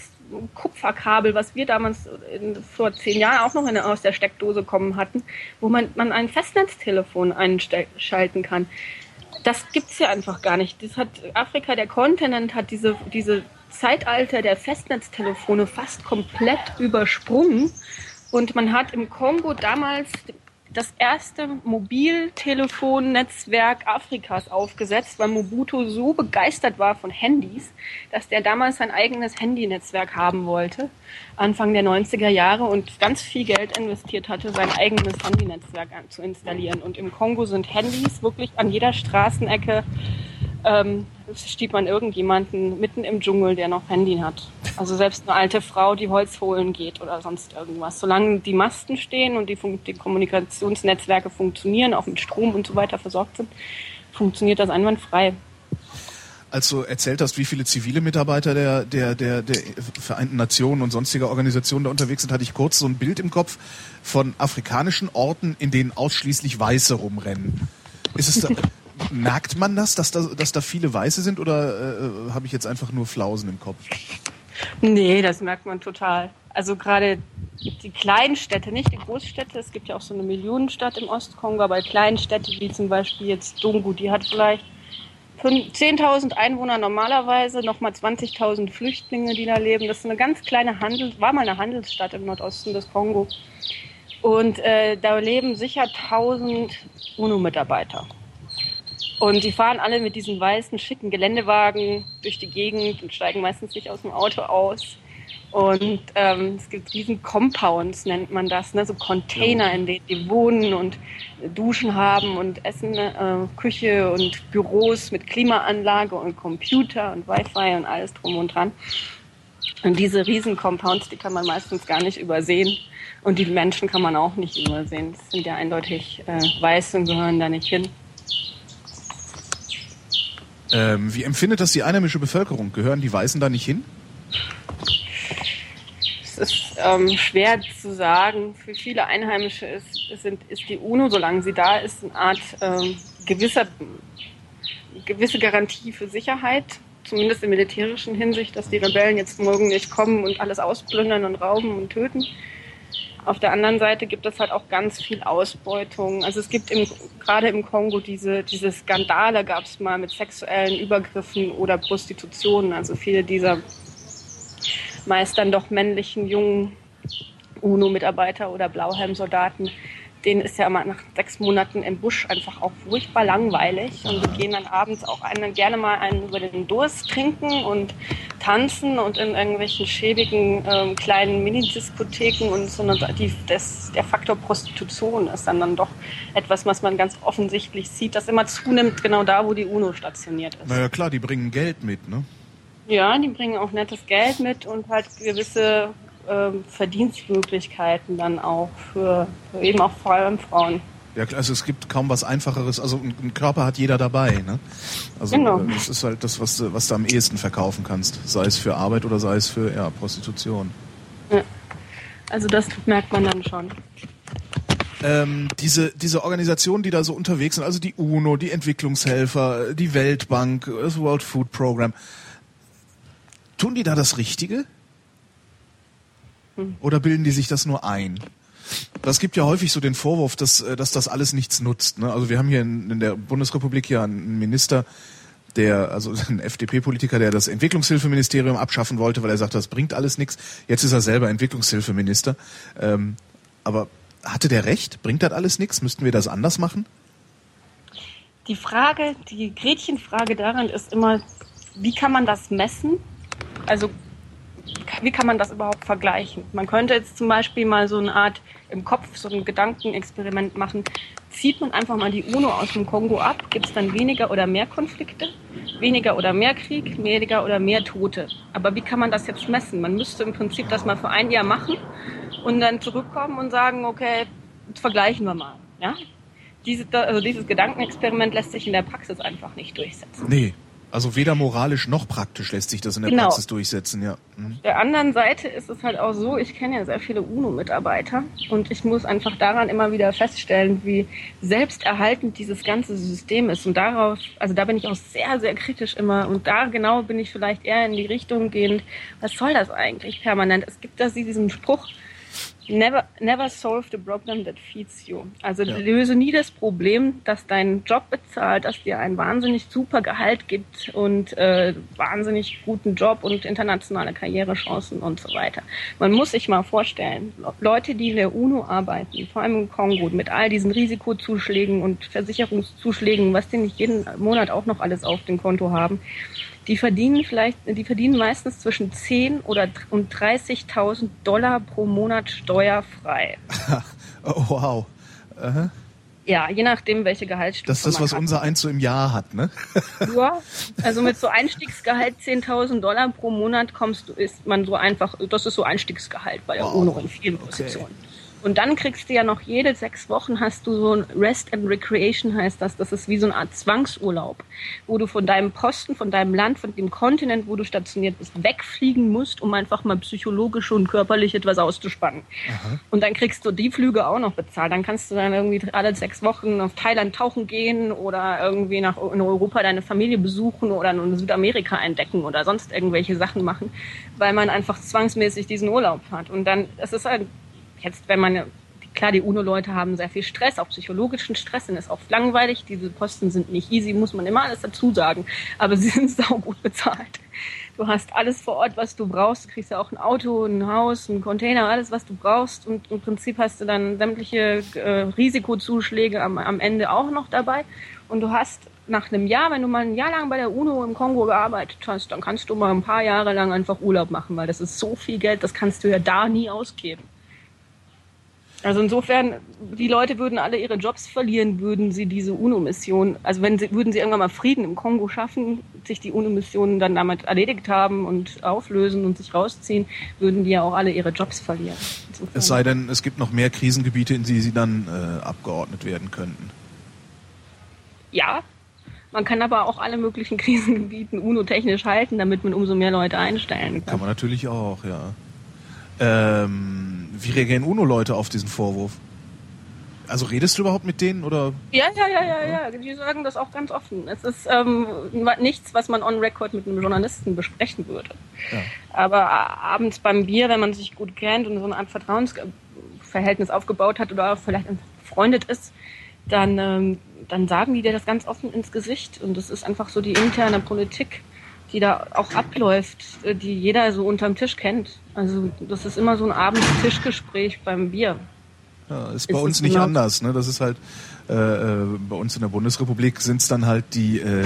Kupferkabel, was wir damals in, vor zehn Jahren auch noch in, aus der Steckdose kommen hatten, wo man, man ein Festnetztelefon einschalten kann. Das gibt's ja einfach gar nicht. Das hat Afrika, der Kontinent, hat diese, diese Zeitalter der Festnetztelefone fast komplett übersprungen. Und man hat im Kongo damals das erste Mobiltelefonnetzwerk Afrikas aufgesetzt, weil Mobutu so begeistert war von Handys, dass der damals sein eigenes Handynetzwerk haben wollte, Anfang der 90er Jahre und ganz viel Geld investiert hatte, sein eigenes Handynetzwerk zu installieren. Und im Kongo sind Handys wirklich an jeder Straßenecke ähm, steht man irgendjemanden mitten im Dschungel, der noch Handy hat. Also selbst eine alte Frau, die Holz holen geht oder sonst irgendwas. Solange die Masten stehen und die, die Kommunikationsnetzwerke funktionieren, auch mit Strom und so weiter versorgt sind, funktioniert das einwandfrei als du erzählt hast, wie viele zivile Mitarbeiter der, der, der, der Vereinten Nationen und sonstiger Organisationen da unterwegs sind, hatte ich kurz so ein Bild im Kopf von afrikanischen Orten, in denen ausschließlich Weiße rumrennen. Ist es da, merkt man das, dass da, dass da viele Weiße sind oder äh, habe ich jetzt einfach nur Flausen im Kopf? Nee, das merkt man total. Also gerade die kleinen Städte, nicht die Großstädte. Es gibt ja auch so eine Millionenstadt im Ostkongo, aber kleine Städte wie zum Beispiel jetzt Dungu, die hat vielleicht 10.000 Einwohner normalerweise, nochmal 20.000 Flüchtlinge, die da leben. Das ist eine ganz kleine Handel, war mal eine Handelsstadt im Nordosten des Kongo. Und äh, da leben sicher 1000 UNO-Mitarbeiter. Und die fahren alle mit diesen weißen, schicken Geländewagen durch die Gegend und steigen meistens nicht aus dem Auto aus. Und ähm, es gibt riesen Compounds, nennt man das, ne? so Container, in denen die wohnen und Duschen haben und Essen, äh, Küche und Büros mit Klimaanlage und Computer und Wi-Fi und alles drum und dran. Und diese riesen Compounds, die kann man meistens gar nicht übersehen. Und die Menschen kann man auch nicht übersehen. Das sind ja eindeutig äh, weiß und gehören da nicht hin. Ähm, wie empfindet das die einheimische Bevölkerung? Gehören die Weißen da nicht hin? Es ist ähm, schwer zu sagen. Für viele Einheimische ist, sind, ist die UNO, solange sie da ist, eine Art ähm, gewisser, gewisse Garantie für Sicherheit. Zumindest in militärischen Hinsicht, dass die Rebellen jetzt morgen nicht kommen und alles ausplündern und rauben und töten. Auf der anderen Seite gibt es halt auch ganz viel Ausbeutung. Also es gibt im, gerade im Kongo diese, diese Skandale, gab es mal mit sexuellen Übergriffen oder Prostitution. Also viele dieser meist dann doch männlichen jungen UNO-Mitarbeiter oder Blauhelm-Soldaten denen ist ja immer nach sechs Monaten im Busch einfach auch furchtbar langweilig. Und die gehen dann abends auch einen, gerne mal einen über den Durst trinken und tanzen und in irgendwelchen schäbigen ähm, kleinen Mini-Diskotheken und so die, das, der Faktor Prostitution ist dann, dann doch etwas, was man ganz offensichtlich sieht, das immer zunimmt, genau da, wo die UNO stationiert ist. Naja klar, die bringen Geld mit, ne? Ja, die bringen auch nettes Geld mit und halt gewisse ähm, Verdienstmöglichkeiten dann auch für, für, eben auch vor allem Frauen. Ja, klar, also es gibt kaum was Einfacheres. Also ein Körper hat jeder dabei. Ne? Also genau. Das ist halt das, was du, was du am ehesten verkaufen kannst. Sei es für Arbeit oder sei es für ja, Prostitution. Ja. Also das merkt man dann schon. Ähm, diese, diese Organisationen, die da so unterwegs sind, also die UNO, die Entwicklungshelfer, die Weltbank, das World Food Program, tun die da das Richtige? Oder bilden die sich das nur ein? Das gibt ja häufig so den Vorwurf, dass, äh, dass das alles nichts nutzt. Ne? Also wir haben hier in, in der Bundesrepublik ja einen Minister, der, also ein FDP-Politiker, der das Entwicklungshilfeministerium abschaffen wollte, weil er sagt, das bringt alles nichts. Jetzt ist er selber Entwicklungshilfeminister. Ähm, aber hatte der recht? Bringt das alles nichts? Müssten wir das anders machen? Die Frage, die Gretchenfrage daran ist immer, wie kann man das messen? Also wie kann man das überhaupt vergleichen? Man könnte jetzt zum Beispiel mal so eine Art im Kopf, so ein Gedankenexperiment machen. Zieht man einfach mal die UNO aus dem Kongo ab, gibt es dann weniger oder mehr Konflikte, weniger oder mehr Krieg, weniger oder mehr Tote. Aber wie kann man das jetzt messen? Man müsste im Prinzip das mal für ein Jahr machen und dann zurückkommen und sagen, okay, vergleichen wir mal. Ja? Diese, also dieses Gedankenexperiment lässt sich in der Praxis einfach nicht durchsetzen. Nee, also weder moralisch noch praktisch lässt sich das in der genau. Praxis durchsetzen, ja. Mhm. Der anderen Seite ist es halt auch so, ich kenne ja sehr viele UNO-Mitarbeiter und ich muss einfach daran immer wieder feststellen, wie selbsterhaltend dieses ganze System ist. Und darauf, also da bin ich auch sehr, sehr kritisch immer und da genau bin ich vielleicht eher in die Richtung gehend, was soll das eigentlich permanent? Es gibt da diesen Spruch, Never, never solve the problem that feeds you. Also ja. löse nie das Problem, dass dein Job bezahlt, dass dir ein wahnsinnig super Gehalt gibt und äh, wahnsinnig guten Job und internationale Karrierechancen und so weiter. Man muss sich mal vorstellen, Leute, die in der UNO arbeiten, vor allem im Kongo, mit all diesen Risikozuschlägen und Versicherungszuschlägen, was die nicht jeden Monat auch noch alles auf dem Konto haben, die verdienen vielleicht, die verdienen meistens zwischen 10 oder und 30.000 Dollar pro Monat steuerfrei. oh, wow. Uh Ja, je nachdem, welche Gehaltsstufe Das ist das, was hat. unser Eins so im Jahr hat, ne? ja, also mit so Einstiegsgehalt 10.000 Dollar pro Monat kommst du, ist man so einfach, das ist so Einstiegsgehalt bei der wow. UNO in vielen Positionen. Okay. Und dann kriegst du ja noch jede sechs Wochen hast du so ein Rest and Recreation heißt das. Das ist wie so eine Art Zwangsurlaub, wo du von deinem Posten, von deinem Land, von dem Kontinent, wo du stationiert bist, wegfliegen musst, um einfach mal psychologisch und körperlich etwas auszuspannen. Aha. Und dann kriegst du die Flüge auch noch bezahlt. Dann kannst du dann irgendwie alle sechs Wochen auf Thailand tauchen gehen oder irgendwie nach in Europa deine Familie besuchen oder in Südamerika entdecken oder sonst irgendwelche Sachen machen, weil man einfach zwangsmäßig diesen Urlaub hat. Und dann, es ist halt Jetzt, wenn man, klar, die UNO-Leute haben sehr viel Stress, auch psychologischen Stress, und ist oft langweilig. Diese Posten sind nicht easy, muss man immer alles dazu sagen. Aber sie sind sau gut bezahlt. Du hast alles vor Ort, was du brauchst. Du kriegst ja auch ein Auto, ein Haus, ein Container, alles, was du brauchst. Und im Prinzip hast du dann sämtliche äh, Risikozuschläge am, am Ende auch noch dabei. Und du hast nach einem Jahr, wenn du mal ein Jahr lang bei der UNO im Kongo gearbeitet hast, dann kannst du mal ein paar Jahre lang einfach Urlaub machen, weil das ist so viel Geld, das kannst du ja da nie ausgeben. Also insofern, die Leute würden alle ihre Jobs verlieren, würden sie diese UNO-Mission, also wenn sie, würden sie irgendwann mal Frieden im Kongo schaffen, sich die UNO-Missionen dann damit erledigt haben und auflösen und sich rausziehen, würden die ja auch alle ihre Jobs verlieren. Insofern. Es sei denn, es gibt noch mehr Krisengebiete, in die sie dann äh, abgeordnet werden könnten. Ja, man kann aber auch alle möglichen Krisengebieten UNO-technisch halten, damit man umso mehr Leute einstellen kann. Kann man natürlich auch, ja. Ähm, wie reagieren UNO-Leute auf diesen Vorwurf? Also redest du überhaupt mit denen oder? Ja, ja, ja, ja, ja. Die sagen das auch ganz offen. Es ist ähm, nichts, was man on record mit einem Journalisten besprechen würde. Ja. Aber abends beim Bier, wenn man sich gut kennt und so eine Art Vertrauensverhältnis aufgebaut hat oder vielleicht befreundet ist, dann, ähm, dann sagen die dir das ganz offen ins Gesicht. Und das ist einfach so die interne Politik die da auch abläuft, äh, die jeder so unterm Tisch kennt. Also das ist immer so ein Abendtischgespräch beim Bier. Ja, ist bei ist uns nicht genau anders. Ne? Das ist halt äh, äh, bei uns in der Bundesrepublik sind es dann halt die äh,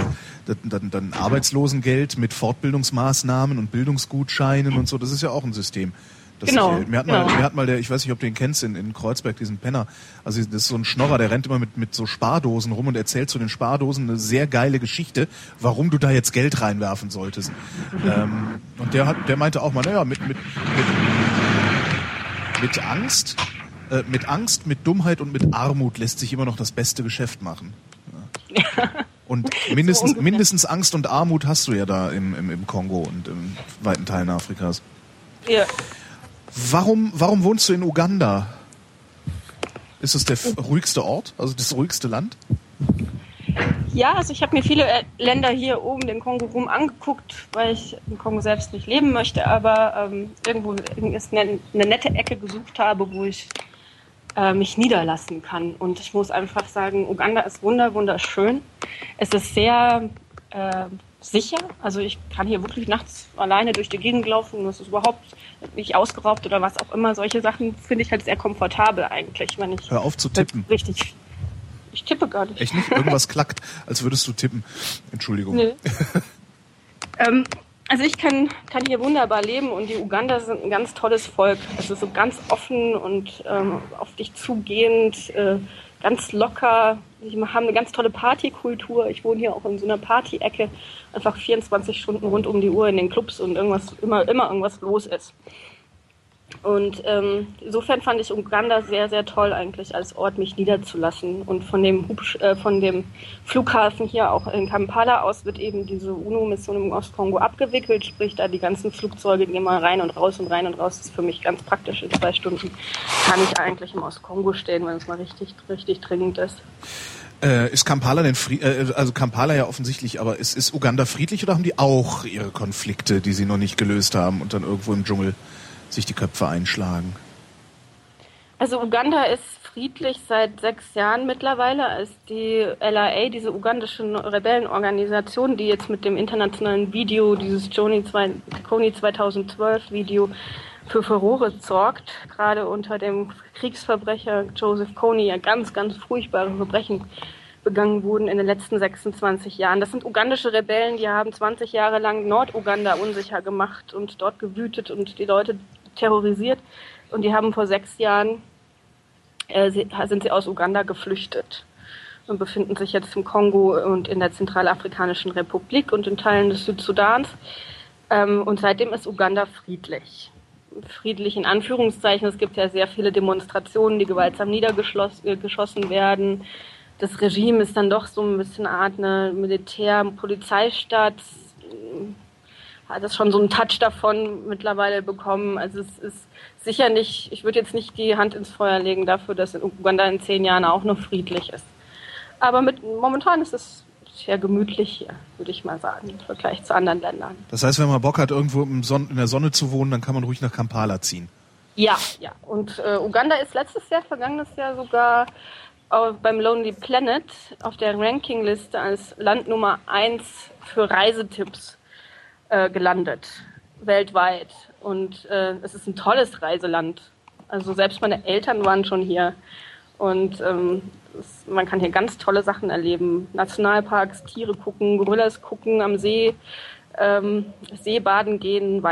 dann, dann Arbeitslosengeld mit Fortbildungsmaßnahmen und Bildungsgutscheinen und so. Das ist ja auch ein System. Das genau. Ich, mir, hat mal, genau. mir hat mal der, ich weiß nicht, ob du den kennst, in, in Kreuzberg, diesen Penner. Also das ist so ein Schnorrer, der rennt immer mit, mit so Spardosen rum und erzählt zu den Spardosen eine sehr geile Geschichte, warum du da jetzt Geld reinwerfen solltest. ähm, und der hat, der meinte auch mal, naja, mit, mit, mit, mit Angst, äh, mit Angst, mit Dummheit und mit Armut lässt sich immer noch das beste Geschäft machen. Ja. Und mindestens, so mindestens Angst und Armut hast du ja da im, im, im Kongo und in weiten Teilen Afrikas. Ja. Warum, warum wohnst du in Uganda? Ist es der ruhigste Ort, also das ruhigste Land? Ja, also ich habe mir viele äh, Länder hier oben den Kongo rum angeguckt, weil ich im Kongo selbst nicht leben möchte, aber ähm, irgendwo eine, eine nette Ecke gesucht habe, wo ich äh, mich niederlassen kann. Und ich muss einfach sagen, Uganda ist wunder, wunderschön. Es ist sehr äh, sicher. Also ich kann hier wirklich nachts alleine durch die Gegend laufen es ist überhaupt nicht ausgeraubt oder was auch immer. Solche Sachen finde ich halt sehr komfortabel eigentlich, wenn ich. Hör auf zu tippen. Richtig. Ich tippe gar nicht. Echt nicht? Irgendwas klackt, als würdest du tippen. Entschuldigung. Nee. ähm, also ich kann, kann hier wunderbar leben und die Uganda sind ein ganz tolles Volk. Es ist so ganz offen und ähm, auf dich zugehend. Äh, ganz locker. Wir haben eine ganz tolle Partykultur. Ich wohne hier auch in so einer Party-Ecke. Einfach 24 Stunden rund um die Uhr in den Clubs und irgendwas, immer, immer irgendwas los ist. Und ähm, insofern fand ich Uganda sehr, sehr toll eigentlich als Ort, mich niederzulassen. Und von dem, Hubsch äh, von dem Flughafen hier auch in Kampala aus wird eben diese UNO-Mission im Ostkongo abgewickelt. Sprich, da die ganzen Flugzeuge gehen mal rein und raus und rein und raus. Das ist für mich ganz praktisch. In zwei Stunden kann ich eigentlich im Ostkongo stehen, wenn es mal richtig, richtig dringend ist. Äh, ist Kampala denn Fried äh, also Kampala ja offensichtlich, aber ist, ist Uganda friedlich oder haben die auch ihre Konflikte, die sie noch nicht gelöst haben und dann irgendwo im Dschungel sich die Köpfe einschlagen? Also Uganda ist friedlich seit sechs Jahren mittlerweile, als die LRA, diese ugandische Rebellenorganisation, die jetzt mit dem internationalen Video, dieses Joni 2012 Video für Furore sorgt, gerade unter dem Kriegsverbrecher Joseph Kony ja ganz, ganz furchtbare Verbrechen begangen wurden in den letzten 26 Jahren. Das sind ugandische Rebellen, die haben 20 Jahre lang Norduganda unsicher gemacht und dort gewütet und die Leute terrorisiert. Und die haben vor sechs Jahren, äh, sind sie aus Uganda geflüchtet und befinden sich jetzt im Kongo und in der Zentralafrikanischen Republik und in Teilen des Südsudans. Ähm, und seitdem ist Uganda friedlich. Friedlich in Anführungszeichen. Es gibt ja sehr viele Demonstrationen, die gewaltsam niedergeschossen äh, werden. Das Regime ist dann doch so ein bisschen eine Art eine Militär-Polizeistaat hat es schon so einen Touch davon mittlerweile bekommen. Also es ist sicher nicht, ich würde jetzt nicht die Hand ins Feuer legen dafür, dass Uganda in zehn Jahren auch noch friedlich ist. Aber mit, momentan ist es sehr gemütlich hier, würde ich mal sagen, im Vergleich zu anderen Ländern. Das heißt, wenn man Bock hat, irgendwo in der Sonne zu wohnen, dann kann man ruhig nach Kampala ziehen. Ja, ja. Und äh, Uganda ist letztes Jahr, vergangenes Jahr sogar äh, beim Lonely Planet auf der Rankingliste als Land Nummer eins für Reisetipps äh, gelandet, weltweit. Und äh, es ist ein tolles Reiseland. Also selbst meine Eltern waren schon hier. Und ähm, ist, man kann hier ganz tolle Sachen erleben. Nationalparks, Tiere gucken, Gorillas gucken, am See, ähm, Seebaden gehen,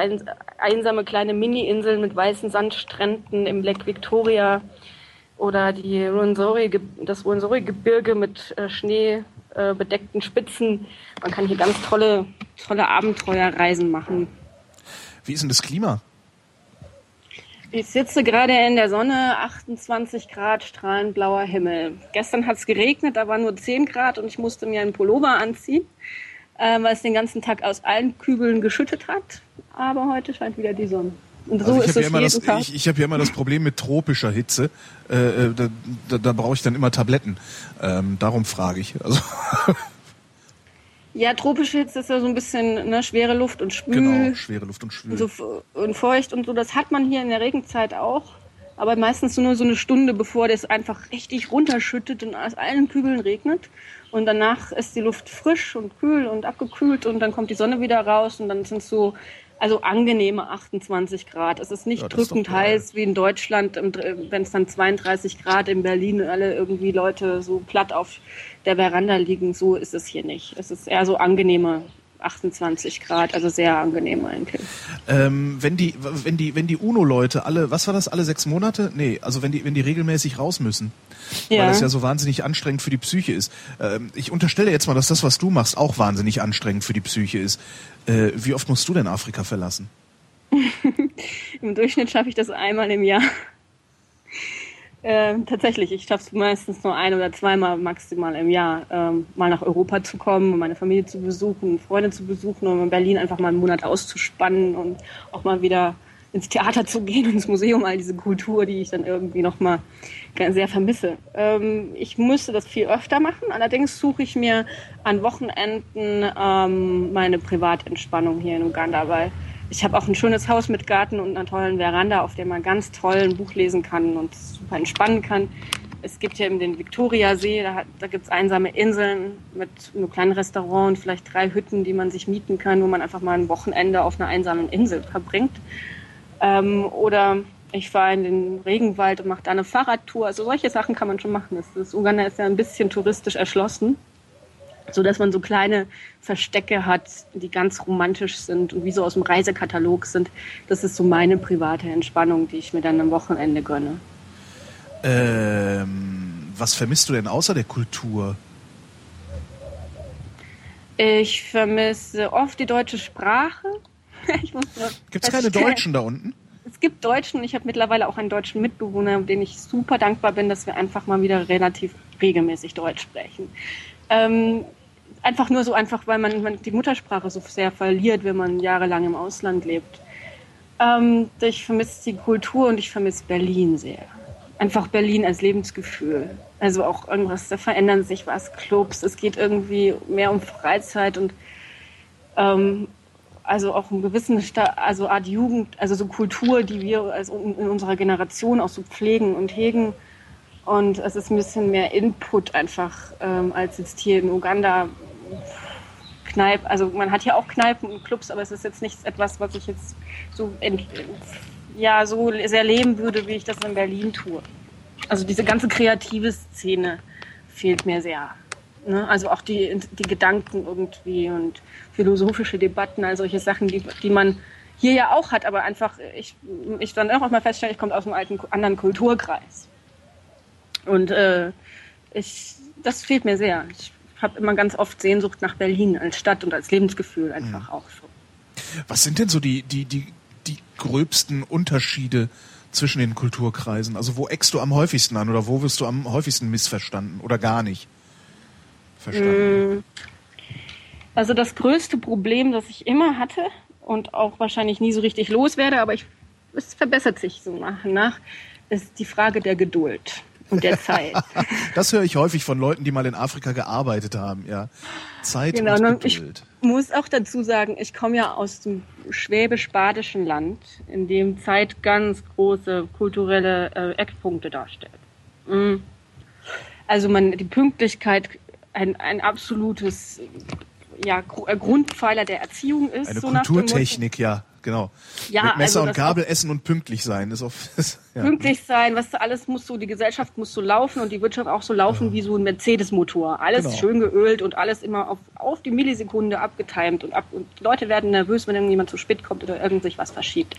einsame kleine Mini-Inseln mit weißen Sandstränden im Lake Victoria oder die Ruwenzori, das Ruwenzori-Gebirge mit äh, schneebedeckten äh, Spitzen. Man kann hier ganz tolle, tolle Abenteuerreisen machen. Wie ist denn das Klima? Ich sitze gerade in der Sonne, 28 Grad, strahlend blauer Himmel. Gestern hat es geregnet, da war nur 10 Grad und ich musste mir einen Pullover anziehen, äh, weil es den ganzen Tag aus allen Kübeln geschüttet hat. Aber heute scheint wieder die Sonne. Und so also ich habe ja, das, ich, ich hab ja immer das Problem mit tropischer Hitze. Äh, äh da da, da brauche ich dann immer Tabletten. Ähm, darum frage ich. Also Ja, tropische Hitze ist ja so ein bisschen ne, schwere Luft und schwül. Genau, schwere Luft und schwül. So, und feucht und so. Das hat man hier in der Regenzeit auch. Aber meistens nur so eine Stunde, bevor das einfach richtig runterschüttet und aus allen Kübeln regnet. Und danach ist die Luft frisch und kühl und abgekühlt und dann kommt die Sonne wieder raus und dann sind es so also angenehme 28 Grad. Es ist nicht ja, drückend heiß wie in Deutschland, wenn es dann 32 Grad in Berlin alle irgendwie Leute so platt auf der Veranda liegen. So ist es hier nicht. Es ist eher so angenehme 28 Grad, also sehr angenehm eigentlich. Ähm, wenn die, wenn die, wenn die UNO-Leute alle, was war das, alle sechs Monate? Nee, also wenn die, wenn die regelmäßig raus müssen, ja. weil das ja so wahnsinnig anstrengend für die Psyche ist. Ähm, ich unterstelle jetzt mal, dass das, was du machst, auch wahnsinnig anstrengend für die Psyche ist. Äh, wie oft musst du denn Afrika verlassen? Im Durchschnitt schaffe ich das einmal im Jahr. Äh, tatsächlich, ich schaffe es meistens nur ein oder zweimal maximal im Jahr, ähm, mal nach Europa zu kommen, meine Familie zu besuchen, Freunde zu besuchen und in Berlin einfach mal einen Monat auszuspannen und auch mal wieder ins Theater zu gehen, ins Museum, all diese Kultur, die ich dann irgendwie noch mal sehr vermisse. Ähm, ich müsste das viel öfter machen, allerdings suche ich mir an Wochenenden ähm, meine Privatentspannung hier in Uganda, weil ich habe auch ein schönes Haus mit Garten und einer tollen Veranda, auf der man ganz toll ein Buch lesen kann und super entspannen kann. Es gibt hier eben den Viktoriasee, da, da gibt es einsame Inseln mit einem kleinen Restaurant und vielleicht drei Hütten, die man sich mieten kann, wo man einfach mal ein Wochenende auf einer einsamen Insel verbringt. Ähm, oder ich fahre in den Regenwald und mache da eine Fahrradtour. Also solche Sachen kann man schon machen. Das, das Uganda ist ja ein bisschen touristisch erschlossen so dass man so kleine Verstecke hat, die ganz romantisch sind und wie so aus dem Reisekatalog sind. Das ist so meine private Entspannung, die ich mir dann am Wochenende gönne. Ähm, was vermisst du denn außer der Kultur? Ich vermisse oft die deutsche Sprache. Gibt es keine Deutschen da unten? Es gibt Deutschen. Ich habe mittlerweile auch einen deutschen Mitbewohner, dem ich super dankbar bin, dass wir einfach mal wieder relativ regelmäßig Deutsch sprechen. Ähm, einfach nur so einfach, weil man, man, die Muttersprache so sehr verliert, wenn man jahrelang im Ausland lebt. Ähm, ich vermisse die Kultur und ich vermisse Berlin sehr. Einfach Berlin als Lebensgefühl. Also auch irgendwas, da verändern sich was, Clubs, es geht irgendwie mehr um Freizeit und ähm, also auch um gewissen also Art Jugend, also so Kultur, die wir also in unserer Generation auch so pflegen und hegen. Und es ist ein bisschen mehr Input einfach ähm, als jetzt hier in Uganda. Kneipen, also man hat hier auch Kneipen und Clubs, aber es ist jetzt nichts etwas, was ich jetzt so, ja, so sehr leben würde, wie ich das in Berlin tue. Also diese ganze kreative Szene fehlt mir sehr. Ne? Also auch die, die Gedanken irgendwie und philosophische Debatten, all solche Sachen, die, die man hier ja auch hat, aber einfach, ich, ich dann auch mal feststelle, ich komme aus einem alten, anderen Kulturkreis. Und äh, ich, das fehlt mir sehr. Ich habe immer ganz oft Sehnsucht nach Berlin als Stadt und als Lebensgefühl einfach mhm. auch so. Was sind denn so die, die, die, die gröbsten Unterschiede zwischen den Kulturkreisen? Also wo eckst du am häufigsten an oder wo wirst du am häufigsten missverstanden oder gar nicht verstanden? Mm. Also das größte Problem, das ich immer hatte und auch wahrscheinlich nie so richtig loswerde, aber ich, es verbessert sich so nach und nach, ist die Frage der Geduld und der Zeit. das höre ich häufig von Leuten, die mal in Afrika gearbeitet haben, ja. Zeit genau, und Geduld. Ich muss auch dazu sagen, ich komme ja aus dem schwäbisch-badischen Land, in dem Zeit ganz große kulturelle äh, Eckpunkte darstellt. Mhm. Also man, die Pünktlichkeit ein, ein absolutes ja, äh, Grundpfeiler der Erziehung ist. Eine so Kulturtechnik, ja genau. Ja, Mit Messer also und Gabel essen und pünktlich sein. Ist auf, ist, ja. Pünktlich sein, was alles muss so, die Gesellschaft muss so laufen und die Wirtschaft auch so laufen ja. wie so ein Mercedes-Motor. Alles genau. schön geölt und alles immer auf, auf die Millisekunde abgetimt und ab, und Leute werden nervös, wenn irgendjemand zu spät kommt oder irgend sich was verschiebt.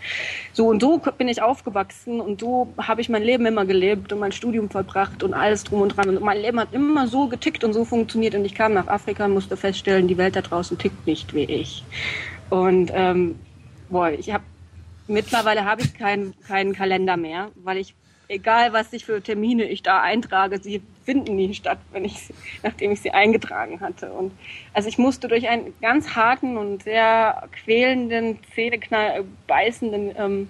So und so bin ich aufgewachsen und so habe ich mein Leben immer gelebt und mein Studium verbracht und alles drum und dran und mein Leben hat immer so getickt und so funktioniert und ich kam nach Afrika und musste feststellen, die Welt da draußen tickt nicht wie ich. Und ähm, boah, ich habe mittlerweile habe ich keinen keinen Kalender mehr, weil ich egal was ich für Termine ich da eintrage, sie finden nie statt, wenn ich nachdem ich sie eingetragen hatte. Und also ich musste durch einen ganz harten und sehr quälenden, Zähneknall beißenden ähm,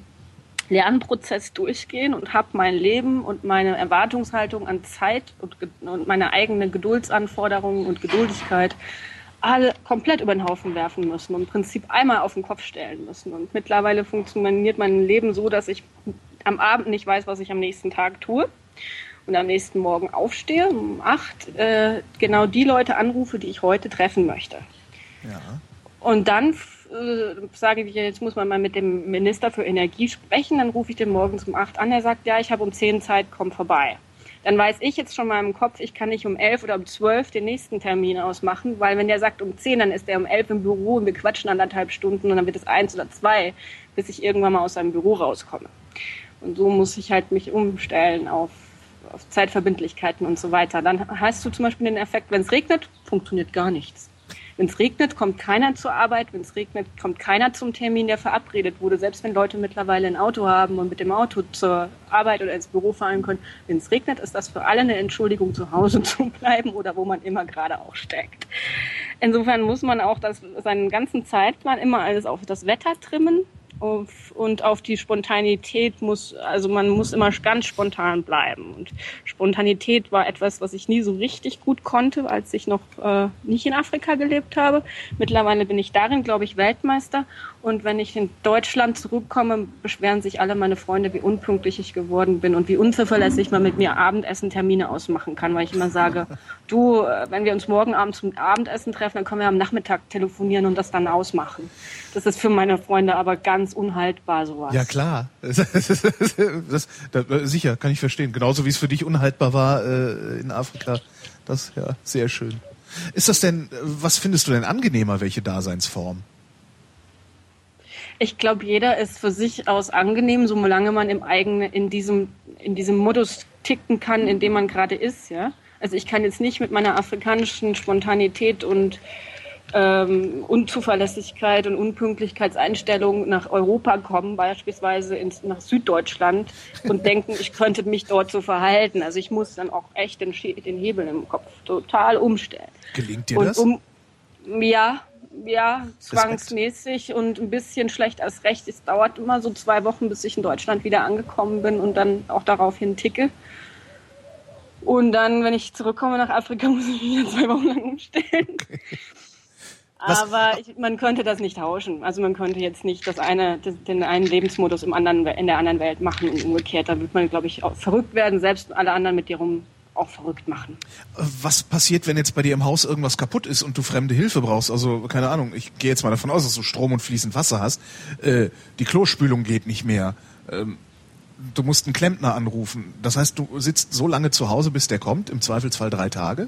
Lernprozess durchgehen und habe mein Leben und meine Erwartungshaltung an Zeit und, und meine eigene Geduldsanforderungen und Geduldigkeit alle komplett über den Haufen werfen müssen und im Prinzip einmal auf den Kopf stellen müssen. Und mittlerweile funktioniert mein Leben so, dass ich am Abend nicht weiß, was ich am nächsten Tag tue und am nächsten Morgen aufstehe, um acht äh, genau die Leute anrufe, die ich heute treffen möchte. Ja. Und dann äh, sage ich, jetzt muss man mal mit dem Minister für Energie sprechen, dann rufe ich den morgens um acht an, er sagt, ja, ich habe um zehn Zeit, komm vorbei dann weiß ich jetzt schon mal im Kopf, ich kann nicht um elf oder um zwölf den nächsten Termin ausmachen, weil wenn der sagt um zehn, dann ist der um elf im Büro und wir quatschen anderthalb Stunden und dann wird es eins oder zwei, bis ich irgendwann mal aus seinem Büro rauskomme. Und so muss ich halt mich umstellen auf, auf Zeitverbindlichkeiten und so weiter. Dann hast du zum Beispiel den Effekt, wenn es regnet, funktioniert gar nichts. Wenn es regnet, kommt keiner zur Arbeit. Wenn es regnet, kommt keiner zum Termin, der verabredet wurde. Selbst wenn Leute mittlerweile ein Auto haben und mit dem Auto zur Arbeit oder ins Büro fahren können. Wenn es regnet, ist das für alle eine Entschuldigung, zu Hause zu bleiben oder wo man immer gerade auch steckt. Insofern muss man auch das, seinen ganzen Zeitplan immer alles auf das Wetter trimmen auf, und auf die Spontanität muss, also man muss immer ganz spontan bleiben. Und Spontanität war etwas, was ich nie so richtig gut konnte, als ich noch äh, nicht in Afrika gelebt habe. Mittlerweile bin ich darin, glaube ich, Weltmeister. Und wenn ich in Deutschland zurückkomme, beschweren sich alle meine Freunde, wie unpünktlich ich geworden bin und wie unzuverlässig man mit mir Abendessen Termine ausmachen kann, weil ich immer sage, du, äh, wenn wir uns morgen Abend zum Abendessen treffen, dann können wir am Nachmittag telefonieren und das dann ausmachen. Das ist für meine Freunde aber ganz unhaltbar, sowas. Ja, klar. Das, das, das, sicher, kann ich verstehen. Genauso wie es für dich unhaltbar war äh, in Afrika. Das, ja, sehr schön. Ist das denn, was findest du denn angenehmer, welche Daseinsform? Ich glaube, jeder ist für sich aus angenehm, solange man im eigenen, in diesem, in diesem Modus ticken kann, in dem man gerade ist, ja. Also ich kann jetzt nicht mit meiner afrikanischen Spontanität und ähm, Unzuverlässigkeit und Unpünktlichkeitseinstellung nach Europa kommen, beispielsweise ins, nach Süddeutschland und denken, ich könnte mich dort so verhalten. Also ich muss dann auch echt den, den Hebel im Kopf total umstellen. Gelingt dir und das? Um, ja, ja, zwangsmäßig und ein bisschen schlecht als recht. Es dauert immer so zwei Wochen, bis ich in Deutschland wieder angekommen bin und dann auch daraufhin ticke. Und dann, wenn ich zurückkomme nach Afrika, muss ich wieder zwei Wochen lang umstellen. Okay. Aber ich, man könnte das nicht tauschen. Also man könnte jetzt nicht das eine, den einen Lebensmodus im anderen, in der anderen Welt machen und umgekehrt. Da wird man, glaube ich, auch verrückt werden, selbst alle anderen mit dir rum auch verrückt machen. Was passiert, wenn jetzt bei dir im Haus irgendwas kaputt ist und du fremde Hilfe brauchst? Also keine Ahnung, ich gehe jetzt mal davon aus, dass du Strom und fließend Wasser hast. Äh, die Klospülung geht nicht mehr. Ähm, du musst einen Klempner anrufen. Das heißt, du sitzt so lange zu Hause, bis der kommt, im Zweifelsfall drei Tage?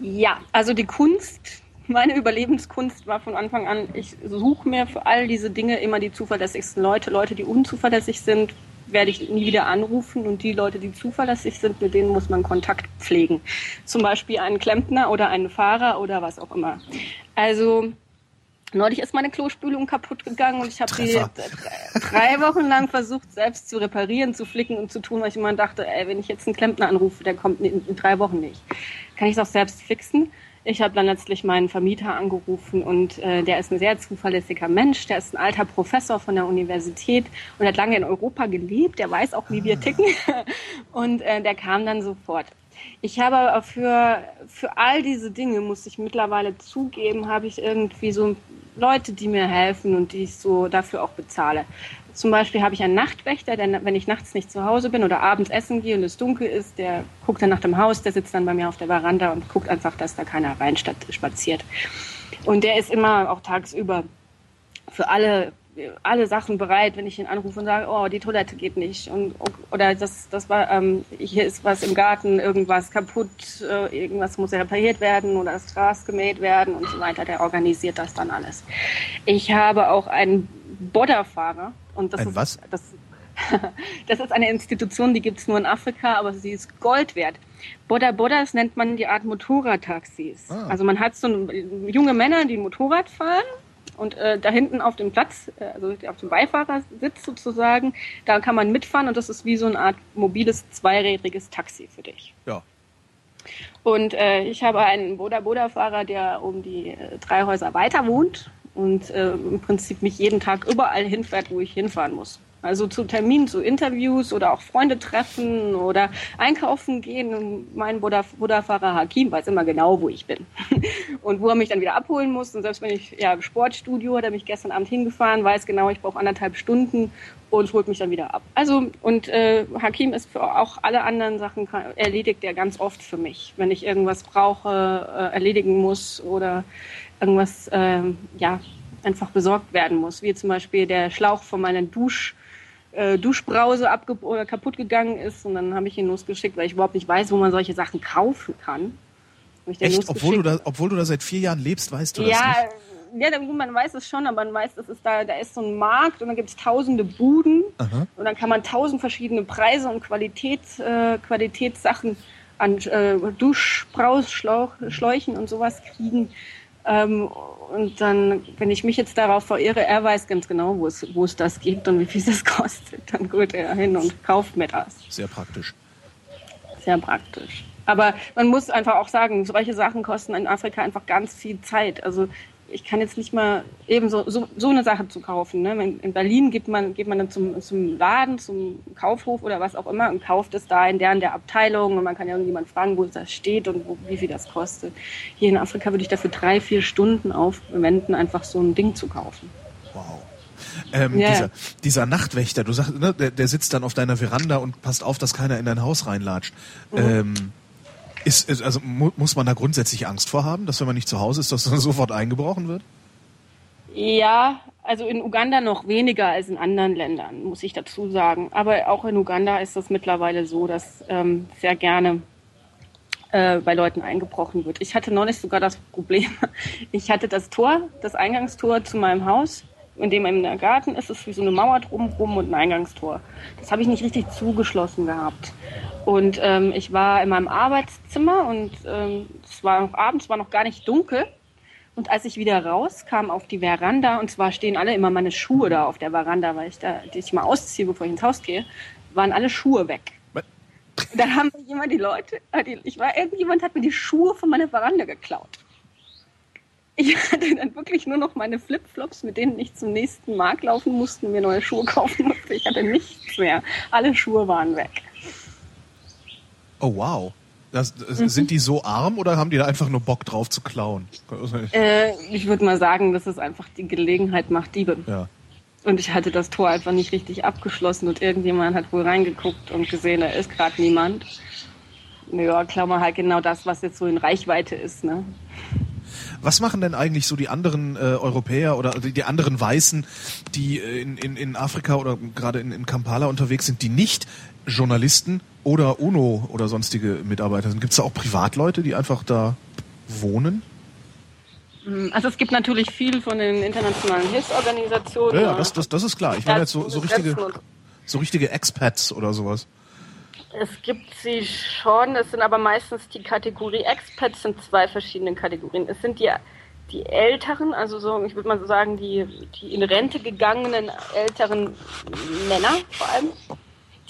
Ja, also die Kunst, meine Überlebenskunst war von Anfang an, ich suche mir für all diese Dinge immer die zuverlässigsten Leute, Leute, die unzuverlässig sind, werde ich nie wieder anrufen und die Leute, die zuverlässig sind, mit denen muss man Kontakt pflegen. Zum Beispiel einen Klempner oder einen Fahrer oder was auch immer. Also neulich ist meine Klospülung kaputt gegangen und ich habe sie drei Wochen lang versucht, selbst zu reparieren, zu flicken und zu tun, weil ich immer dachte, ey, wenn ich jetzt einen Klempner anrufe, der kommt in, in drei Wochen nicht. Kann ich es auch selbst fixen? Ich habe dann letztlich meinen Vermieter angerufen und äh, der ist ein sehr zuverlässiger Mensch. Der ist ein alter Professor von der Universität und hat lange in Europa gelebt. Der weiß auch, wie wir ticken. Und äh, der kam dann sofort. Ich habe aber für, für all diese Dinge, muss ich mittlerweile zugeben, habe ich irgendwie so Leute, die mir helfen und die ich so dafür auch bezahle. Zum Beispiel habe ich einen Nachtwächter, der, wenn ich nachts nicht zu Hause bin oder abends essen gehe und es dunkel ist, der guckt dann nach dem Haus, der sitzt dann bei mir auf der Veranda und guckt einfach, dass da keiner rein spaziert. Und der ist immer auch tagsüber für alle alle Sachen bereit, wenn ich ihn anrufe und sage, oh, die Toilette geht nicht und oder das das war ähm, hier ist was im Garten, irgendwas kaputt, äh, irgendwas muss repariert werden oder das Gras gemäht werden und so weiter. Der organisiert das dann alles. Ich habe auch einen Bodderfahrer und das Ein ist was? das das ist eine Institution, die gibt es nur in Afrika, aber sie ist Gold wert. Bodda Boddas nennt man die Art Motorradtaxis. Ah. Also man hat so ein, junge Männer, die Motorrad fahren und äh, da hinten auf dem Platz, äh, also auf dem Beifahrersitz sozusagen, da kann man mitfahren und das ist wie so eine Art mobiles, zweirädriges Taxi für dich. Ja. Und äh, ich habe einen Boda-Boda-Fahrer, der um die äh, drei Häuser weiter wohnt und äh, im Prinzip mich jeden Tag überall hinfährt, wo ich hinfahren muss. Also zu Terminen, zu Interviews oder auch Freunde treffen oder einkaufen gehen. Mein Buddha- Buddha-Fahrer Hakim weiß immer genau, wo ich bin und wo er mich dann wieder abholen muss. Und selbst wenn ich ja im Sportstudio, hat er mich gestern Abend hingefahren, weiß genau, ich brauche anderthalb Stunden und holt mich dann wieder ab. Also und äh, Hakim ist für auch alle anderen Sachen erledigt er ganz oft für mich, wenn ich irgendwas brauche, äh, erledigen muss oder irgendwas ähm, ja einfach besorgt werden muss, wie zum Beispiel der Schlauch von meiner Dusch äh, Duschbrause oder kaputt gegangen ist und dann habe ich ihn losgeschickt, weil ich überhaupt nicht weiß, wo man solche Sachen kaufen kann. Echt? Obwohl du, da, obwohl du da seit vier Jahren lebst, weißt du das ja, nicht? ja, da- man weiß es schon, aber man weiß, das ist da, da ist so ein Markt und dann gibt es tausende Buden Aha. und dann kann man tausend verschiedene Preise und Qualitäts, äh, Qualitätssachen an äh, Duschbrauschläuchen und sowas kriegen. Ähm, und dann, wenn ich mich jetzt darauf verirre, er weiß ganz genau, wo es, wo es das gibt und wie viel das kostet, dann geht er hin und kauft mir das. Sehr praktisch. Sehr praktisch. Aber man muss einfach auch sagen, solche Sachen kosten in Afrika einfach ganz viel Zeit. Also ich kann jetzt nicht mal eben so, so, so eine Sache zu kaufen. Ne? In Berlin geht man, geht man dann zum, zum Laden, zum Kaufhof oder was auch immer und kauft es da in deren der Abteilung und man kann ja irgendjemand fragen, wo das steht und wo, wie viel das kostet. Hier in Afrika würde ich dafür drei, vier Stunden aufwenden, einfach so ein Ding zu kaufen. Wow. Ähm, Ja. dieser, dieser Nachtwächter, du sagst, ne, der, der sitzt dann auf deiner Veranda und passt auf, dass keiner in dein Haus reinlatscht. Mhm. Ähm, ist, ist, also mu muss man da grundsätzlich Angst vor haben, dass wenn man nicht zu Hause ist, dass dann sofort eingebrochen wird? Ja, also in Uganda noch weniger als in anderen Ländern, muss ich dazu sagen. Aber auch in Uganda ist es mittlerweile so, dass ähm, sehr gerne äh, bei Leuten eingebrochen wird. Ich hatte neulich sogar das Problem, ich hatte das Tor, das Eingangstor zu meinem Haus, in dem im Garten ist, ist wie so eine Mauer drumherum und ein Eingangstor. Das habe ich nicht richtig zugeschlossen gehabt. Und ähm, ich war in meinem Arbeitszimmer und ähm, es war noch abends, war noch gar nicht dunkel. Und als ich wieder rauskam auf die Veranda, und zwar stehen alle immer meine Schuhe da auf der Veranda, weil ich da, die ich mal ausziehe, bevor ich ins Haus gehe, waren alle Schuhe weg. Was? Dann haben mir jemand die Leute, äh, die, ich war, irgendjemand hat mir die Schuhe von meiner Veranda geklaut. Ich hatte dann wirklich nur noch meine Flipflops, mit denen ich zum nächsten Markt laufen musste mir neue Schuhe kaufen musste. Ich hatte nichts mehr. Alle Schuhe waren weg. Oh wow. Das, das, Mhm. Sind die so arm oder haben die da einfach nur Bock drauf zu klauen? Äh, ich würde mal sagen, dass es einfach die Gelegenheit macht Diebe. Ja. Und ich hatte das Tor einfach nicht richtig abgeschlossen und irgendjemand hat wohl reingeguckt und gesehen, da ist gerade niemand. Ja, klar mal halt genau das, was jetzt so in Reichweite ist, ne? Was machen denn eigentlich so die anderen äh, Europäer oder die, anderen Weißen, die äh, in, in, in Afrika oder gerade in, in Kampala unterwegs sind, die nicht Journalisten oder UNO oder sonstige Mitarbeiter sind? Gibt es da auch Privatleute, die einfach da wohnen? Also es gibt natürlich viel von den internationalen Hilfsorganisationen. Ja, ja das, das, das ist klar. Ich meine jetzt so, so, richtige, so richtige Expats oder sowas. Es gibt sie schon, es sind aber meistens die Kategorie Expats sind zwei verschiedene Kategorien. Es sind die, die älteren, also so, ich würde mal so sagen, die, die in Rente gegangenen älteren Männer vor allem,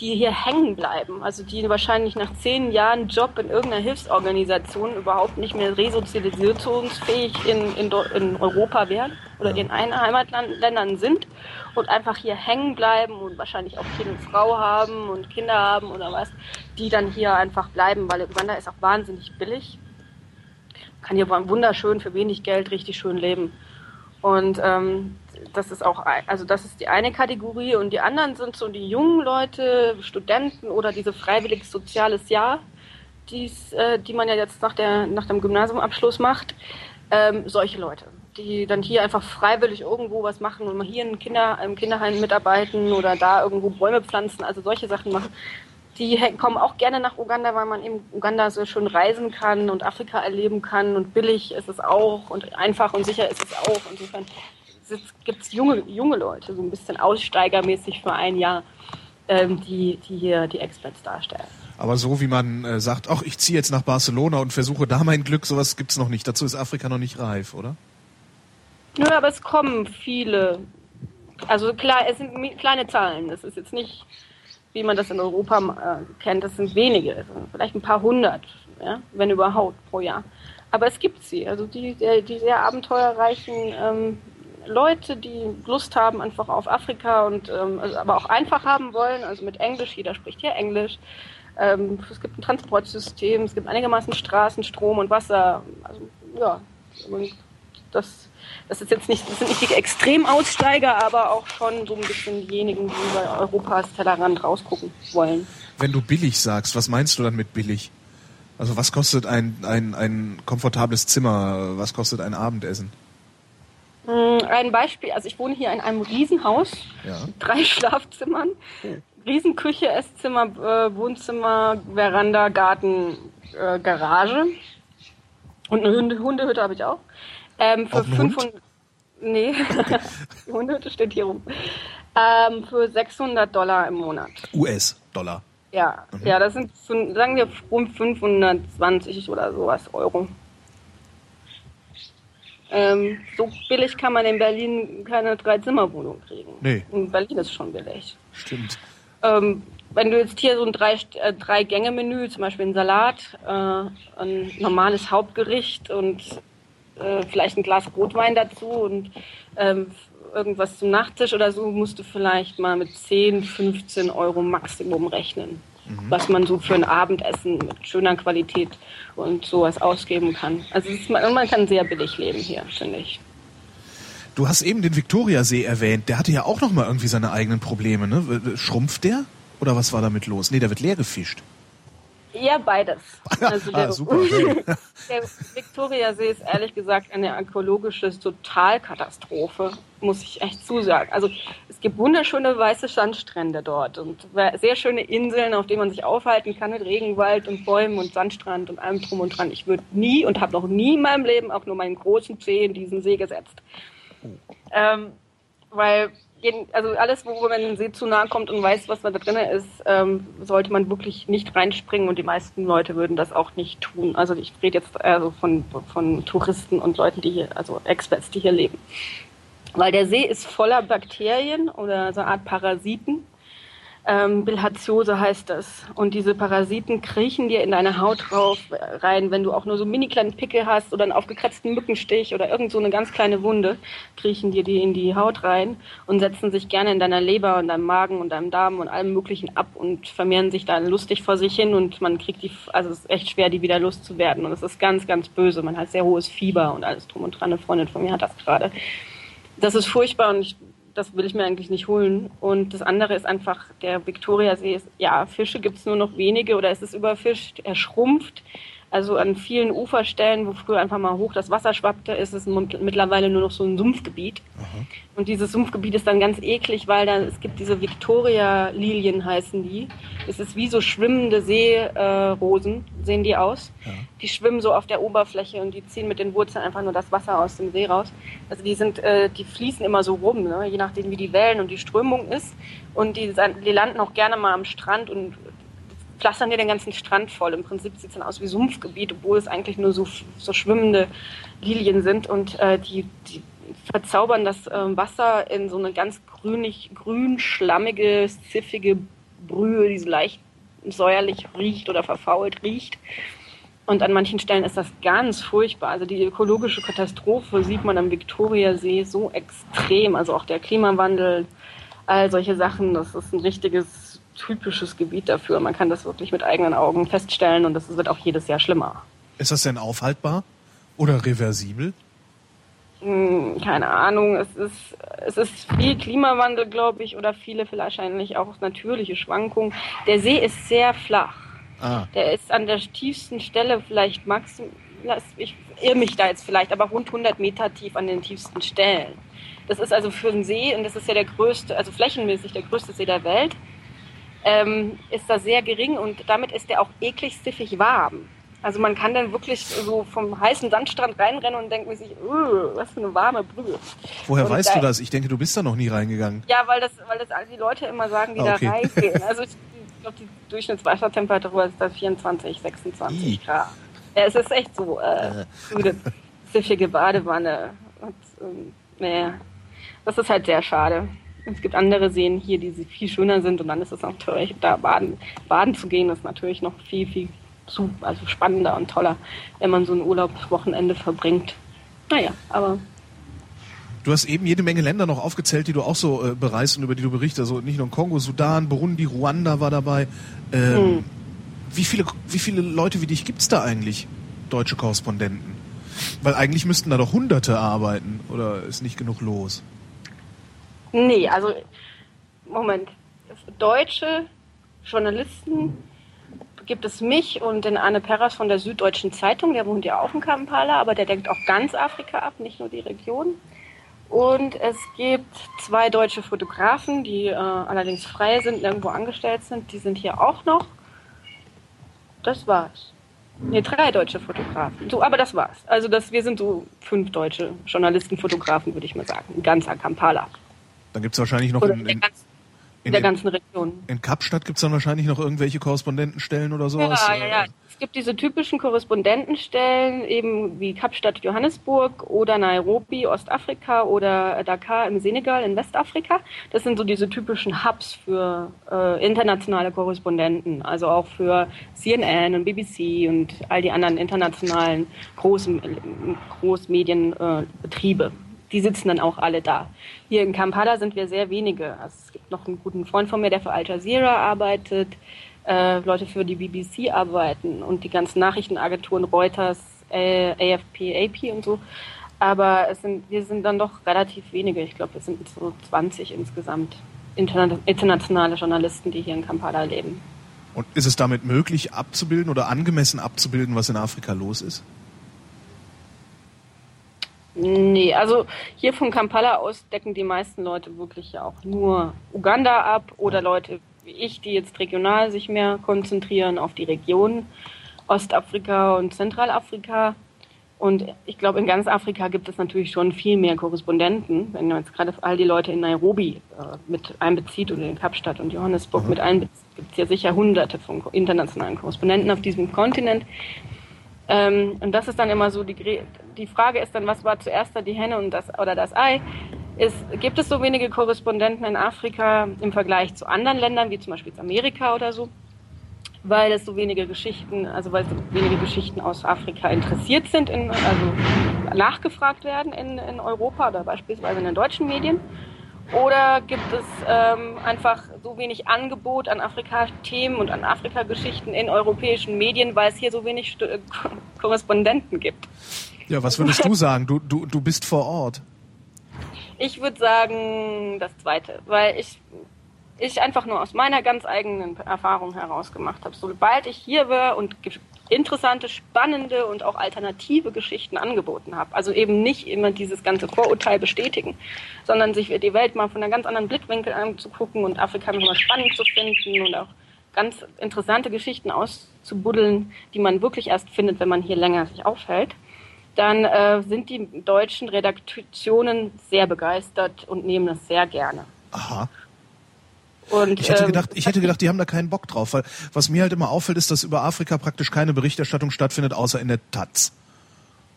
die hier hängen bleiben. Also die wahrscheinlich nach zehn Jahren Job in irgendeiner Hilfsorganisation überhaupt nicht mehr resozialisierungsfähig in, in, in Europa wären oder in einen Heimatländern sind und einfach hier hängen bleiben und wahrscheinlich auch hier eine Frau haben und Kinder haben oder was, die dann hier einfach bleiben, weil Uganda ist auch wahnsinnig billig. Kann hier wunderschön für wenig Geld richtig schön leben. Und ähm, das ist auch, also das ist die eine Kategorie und die anderen sind so die jungen Leute, Studenten oder diese freiwillig soziales Jahr, die's, äh, die man ja jetzt nach, der, nach dem Gymnasiumabschluss macht. Ähm, solche Leute. die dann hier einfach freiwillig irgendwo was machen und mal hier in Kinder, im Kinderheim mitarbeiten oder da irgendwo Bäume pflanzen, also solche Sachen machen. Die kommen auch gerne nach Uganda, weil man in Uganda so schön reisen kann und Afrika erleben kann und billig ist es auch und einfach und sicher ist es auch. Insofern gibt es junge, junge Leute, so ein bisschen aussteigermäßig für ein Jahr, ähm, die, die hier die Experts darstellen. Aber so wie man äh, sagt, ach, ich ziehe jetzt nach Barcelona und versuche da mein Glück, sowas gibt es noch nicht. Dazu ist Afrika noch nicht reif, oder? Nö, aber es kommen viele. Also klar, es sind kleine Zahlen. Es ist jetzt nicht, wie man das in Europa äh, kennt, das sind wenige, vielleicht ein paar hundert, ja, wenn überhaupt pro Jahr. Aber es gibt sie, also die, die sehr abenteuerreichen ähm, Leute, die Lust haben einfach auf Afrika und ähm, also aber auch einfach haben wollen, also mit Englisch, jeder spricht hier Englisch. Ähm, es gibt ein Transportsystem, es gibt einigermaßen Straßen, Strom und Wasser. Also ja, das, das ist jetzt nicht, das sind nicht die Extremaussteiger, aber auch schon so ein bisschen diejenigen, die bei Europas Tellerrand rausgucken wollen. Wenn du billig sagst, was meinst du dann mit billig? Also was kostet ein, ein, ein komfortables Zimmer? Was kostet ein Abendessen? Hm, ein Beispiel, also ich wohne hier in einem Riesenhaus, ja. drei Schlafzimmern, Riesenküche, Esszimmer, äh, Wohnzimmer, Veranda, Garten, äh, Garage und eine Hunde Hundehütte habe ich auch. Ähm, für 500 Nee, die Hundehütte steht hier rum. Ähm, für 600 Dollar im Monat. US-Dollar. Ja, mhm. ja, das sind, sagen wir, rund 520 oder sowas Euro. Ähm, so billig kann man in Berlin keine Drei-Zimmer-Wohnung kriegen. Nee. In Berlin ist schon billig. Stimmt. Ähm, wenn du jetzt hier so ein drei, äh, drei Gänge Menü, zum Beispiel ein Salat, äh, ein normales Hauptgericht und äh, vielleicht ein Glas Rotwein dazu und ähm, irgendwas zum Nachtisch oder so, musst du vielleicht mal mit 10, 15 Euro Maximum rechnen mhm. was man so für ein Abendessen mit schöner Qualität und sowas ausgeben kann. Also ist, man kann sehr billig leben hier, finde ich. Du hast eben den Viktoriasee erwähnt. Der hatte ja auch noch mal irgendwie seine eigenen Probleme. Ne? Schrumpft der? Oder was war damit los? Nee, der wird leer gefischt. Ja, beides. Also der, ah, super. der Viktoriasee ist ehrlich gesagt eine ökologische Totalkatastrophe, muss ich echt zusagen. Also es gibt wunderschöne weiße Sandstrände dort und sehr schöne Inseln, auf denen man sich aufhalten kann mit Regenwald und Bäumen und Sandstrand und allem drum und dran. Ich würde nie und habe noch nie in meinem Leben auch nur meinen großen Zeh in diesen See gesetzt. Oh. Ähm, weil also alles, wo man den See zu nahe kommt und weiß, was da drin ist, ähm, sollte man wirklich nicht reinspringen und die meisten Leute würden das auch nicht tun. Also ich rede jetzt also von, von Touristen und Leuten, die hier, also Experts, die hier leben. Weil der See ist voller Bakterien oder so eine Art Parasiten ähm, Bilharziose heißt das. Und diese Parasiten kriechen dir in deine Haut drauf rein, wenn du auch nur so mini kleinen Pickel hast oder einen aufgekratzten Mückenstich oder irgend so eine ganz kleine Wunde, kriechen dir die in die Haut rein und setzen sich gerne in deiner Leber und deinem Magen und deinem Darm und allem Möglichen ab und vermehren sich dann lustig vor sich hin und man kriegt die, also es ist echt schwer, die wieder loszuwerden. Und es ist ganz, ganz böse. Man hat sehr hohes Fieber und alles drum und dran. Eine Freundin von mir hat das gerade. Das ist furchtbar und ich das will ich mir eigentlich nicht holen. Und das andere ist einfach, der Viktoriasee ist, ja, Fische gibt es nur noch wenige oder es ist überfischt, er schrumpft. Also an vielen Uferstellen, wo früher einfach mal hoch das Wasser schwappte, ist es mittlerweile nur noch so ein Sumpfgebiet. Aha. Und dieses Sumpfgebiet ist dann ganz eklig, weil da es gibt diese Victoria-Lilien heißen die. Es ist wie so schwimmende Seerosen, äh, sehen die aus. Ja. Die schwimmen so auf der Oberfläche und die ziehen mit den Wurzeln einfach nur das Wasser aus dem See raus. Also die sind, äh, die fließen immer so rum, ne? je nachdem wie die Wellen und die Strömung ist. Und die, die landen auch gerne mal am Strand und pflastern dir den ganzen Strand voll. Im Prinzip sieht es dann aus wie Sumpfgebiet, obwohl es eigentlich nur so, so schwimmende Lilien sind und äh, die, die verzaubern das äh, Wasser in so eine ganz grünig, grün, schlammige, ziffige Brühe, die so leicht säuerlich riecht oder verfault riecht. Und an manchen Stellen ist das ganz furchtbar. Also die ökologische Katastrophe sieht man am Viktoriasee so extrem. Also auch der Klimawandel, all solche Sachen. Das ist ein richtiges typisches Gebiet dafür. Man kann das wirklich mit eigenen Augen feststellen und das wird auch jedes Jahr schlimmer. Ist das denn aufhaltbar oder reversibel? Hm, keine Ahnung. Es ist, es ist viel Klimawandel, glaube ich, oder viele vielleicht wahrscheinlich auch natürliche Schwankungen. Der See ist sehr flach. Ah. Der ist an der tiefsten Stelle vielleicht maxim lass, ich irre mich da jetzt vielleicht, aber rund 100 Meter tief an den tiefsten Stellen. Das ist also für einen See, und das ist ja der größte, also flächenmäßig der größte See der Welt, ähm, ist da sehr gering und damit ist der auch eklig stiffig warm. Also man kann dann wirklich so vom heißen Sandstrand reinrennen und denkt sich, was für eine warme Brühe. Woher und weißt da, du das? Ich denke, du bist da noch nie reingegangen. Ja, weil das, weil das all die Leute immer sagen, die Ah, okay. da reingehen. Also ich, ich glaube, die Durchschnittswassertemperatur ist da 24, 26 Ih. Grad. Ja, es ist echt so äh, so eine stiffige Badewanne. Und, ähm, naja, das ist halt sehr schade. Es gibt andere Seen hier, die viel schöner sind und dann ist es natürlich, da baden, baden zu gehen, ist natürlich noch viel, viel zu, also spannender und toller, wenn man so ein Urlaubswochenende verbringt. Naja, aber Du hast eben jede Menge Länder noch aufgezählt, die du auch so äh, bereist und über die du berichtest. Also nicht nur Kongo, Sudan, Burundi, Ruanda war dabei. Ähm, Hm. wie, viele, wie viele Leute wie dich gibt's da eigentlich, deutsche Korrespondenten? Weil eigentlich müssten da doch Hunderte arbeiten oder ist nicht genug los? Nee, also Moment. Deutsche Journalisten gibt es mich und den Arne Perras von der Süddeutschen Zeitung, der wohnt ja auch in Kampala, aber der denkt auch ganz Afrika ab, nicht nur die Region. Und es gibt zwei deutsche Fotografen, die äh, allerdings frei sind, irgendwo angestellt sind, die sind hier auch noch. Das war's. Nee, drei deutsche Fotografen. So, aber das war's. Also das, wir sind so fünf deutsche Journalisten, Fotografen, würde ich mal sagen. In ganz Kampala. Dann gibt's wahrscheinlich noch in, in ganzen, in der ganzen Region. in Kapstadt gibt's dann wahrscheinlich noch irgendwelche Korrespondentenstellen oder sowas. Ja, ja, ja. Es gibt diese typischen Korrespondentenstellen, eben wie Kapstadt, Johannesburg oder Nairobi, Ostafrika oder Dakar im Senegal in Westafrika. Das sind so diese typischen Hubs für äh, internationale Korrespondenten, also auch für CNN und BBC und all die anderen internationalen großen Großmedienbetriebe. Die sitzen dann auch alle da. Hier in Kampala sind wir sehr wenige. Also es gibt noch einen guten Freund von mir, der für Al Jazeera arbeitet, äh, Leute für die BBC arbeiten und die ganzen Nachrichtenagenturen Reuters, äh, AFP, AP und so. Aber es sind, wir sind dann doch relativ wenige. Ich glaube, wir sind so 20 insgesamt interna internationale Journalisten, die hier in Kampala leben. Und ist es damit möglich abzubilden oder angemessen abzubilden, was in Afrika los ist? Nee, also hier von Kampala aus decken die meisten Leute wirklich ja auch nur Uganda ab oder Leute wie ich, die jetzt regional sich mehr konzentrieren auf die Region Ostafrika und Zentralafrika. Und ich glaube, in ganz Afrika gibt es natürlich schon viel mehr Korrespondenten. Wenn man jetzt gerade all die Leute in Nairobi äh, mit einbezieht oder in Kapstadt und Johannesburg mit einbezieht, gibt es ja sicher hunderte von internationalen Korrespondenten auf diesem Kontinent. Ähm, und das ist dann immer so, die, die Frage ist dann, was war zuerst da die Henne und das, oder das Ei? Ist, gibt es so wenige Korrespondenten in Afrika im Vergleich zu anderen Ländern, wie zum Beispiel Amerika oder so? Weil es so wenige Geschichten, also weil so wenige Geschichten aus Afrika interessiert sind, in, also nachgefragt werden in, in Europa oder beispielsweise in den deutschen Medien? Oder gibt es ähm, einfach so wenig Angebot an Afrika-Themen und an Afrika-Geschichten in europäischen Medien, weil es hier so wenig Stu- äh, Korrespondenten gibt? Ja, was würdest du sagen? Du, du, du bist vor Ort. Ich würde sagen das Zweite, weil ich, ich einfach nur aus meiner ganz eigenen Erfahrung heraus gemacht habe. Sobald ich hier war und interessante, spannende und auch alternative Geschichten angeboten habe, also eben nicht immer dieses ganze Vorurteil bestätigen, sondern sich die Welt mal von einem ganz anderen Blickwinkel anzugucken und Afrika nochmal spannend zu finden und auch ganz interessante Geschichten auszubuddeln, die man wirklich erst findet, wenn man hier länger sich aufhält dann äh, sind die deutschen Redaktionen sehr begeistert und nehmen das sehr gerne. Aha. Und, Ich hätte ähm, gedacht, ich hätte gedacht, die haben da keinen Bock drauf, weil was mir halt immer auffällt, ist, dass über Afrika praktisch keine Berichterstattung stattfindet, außer in der Taz.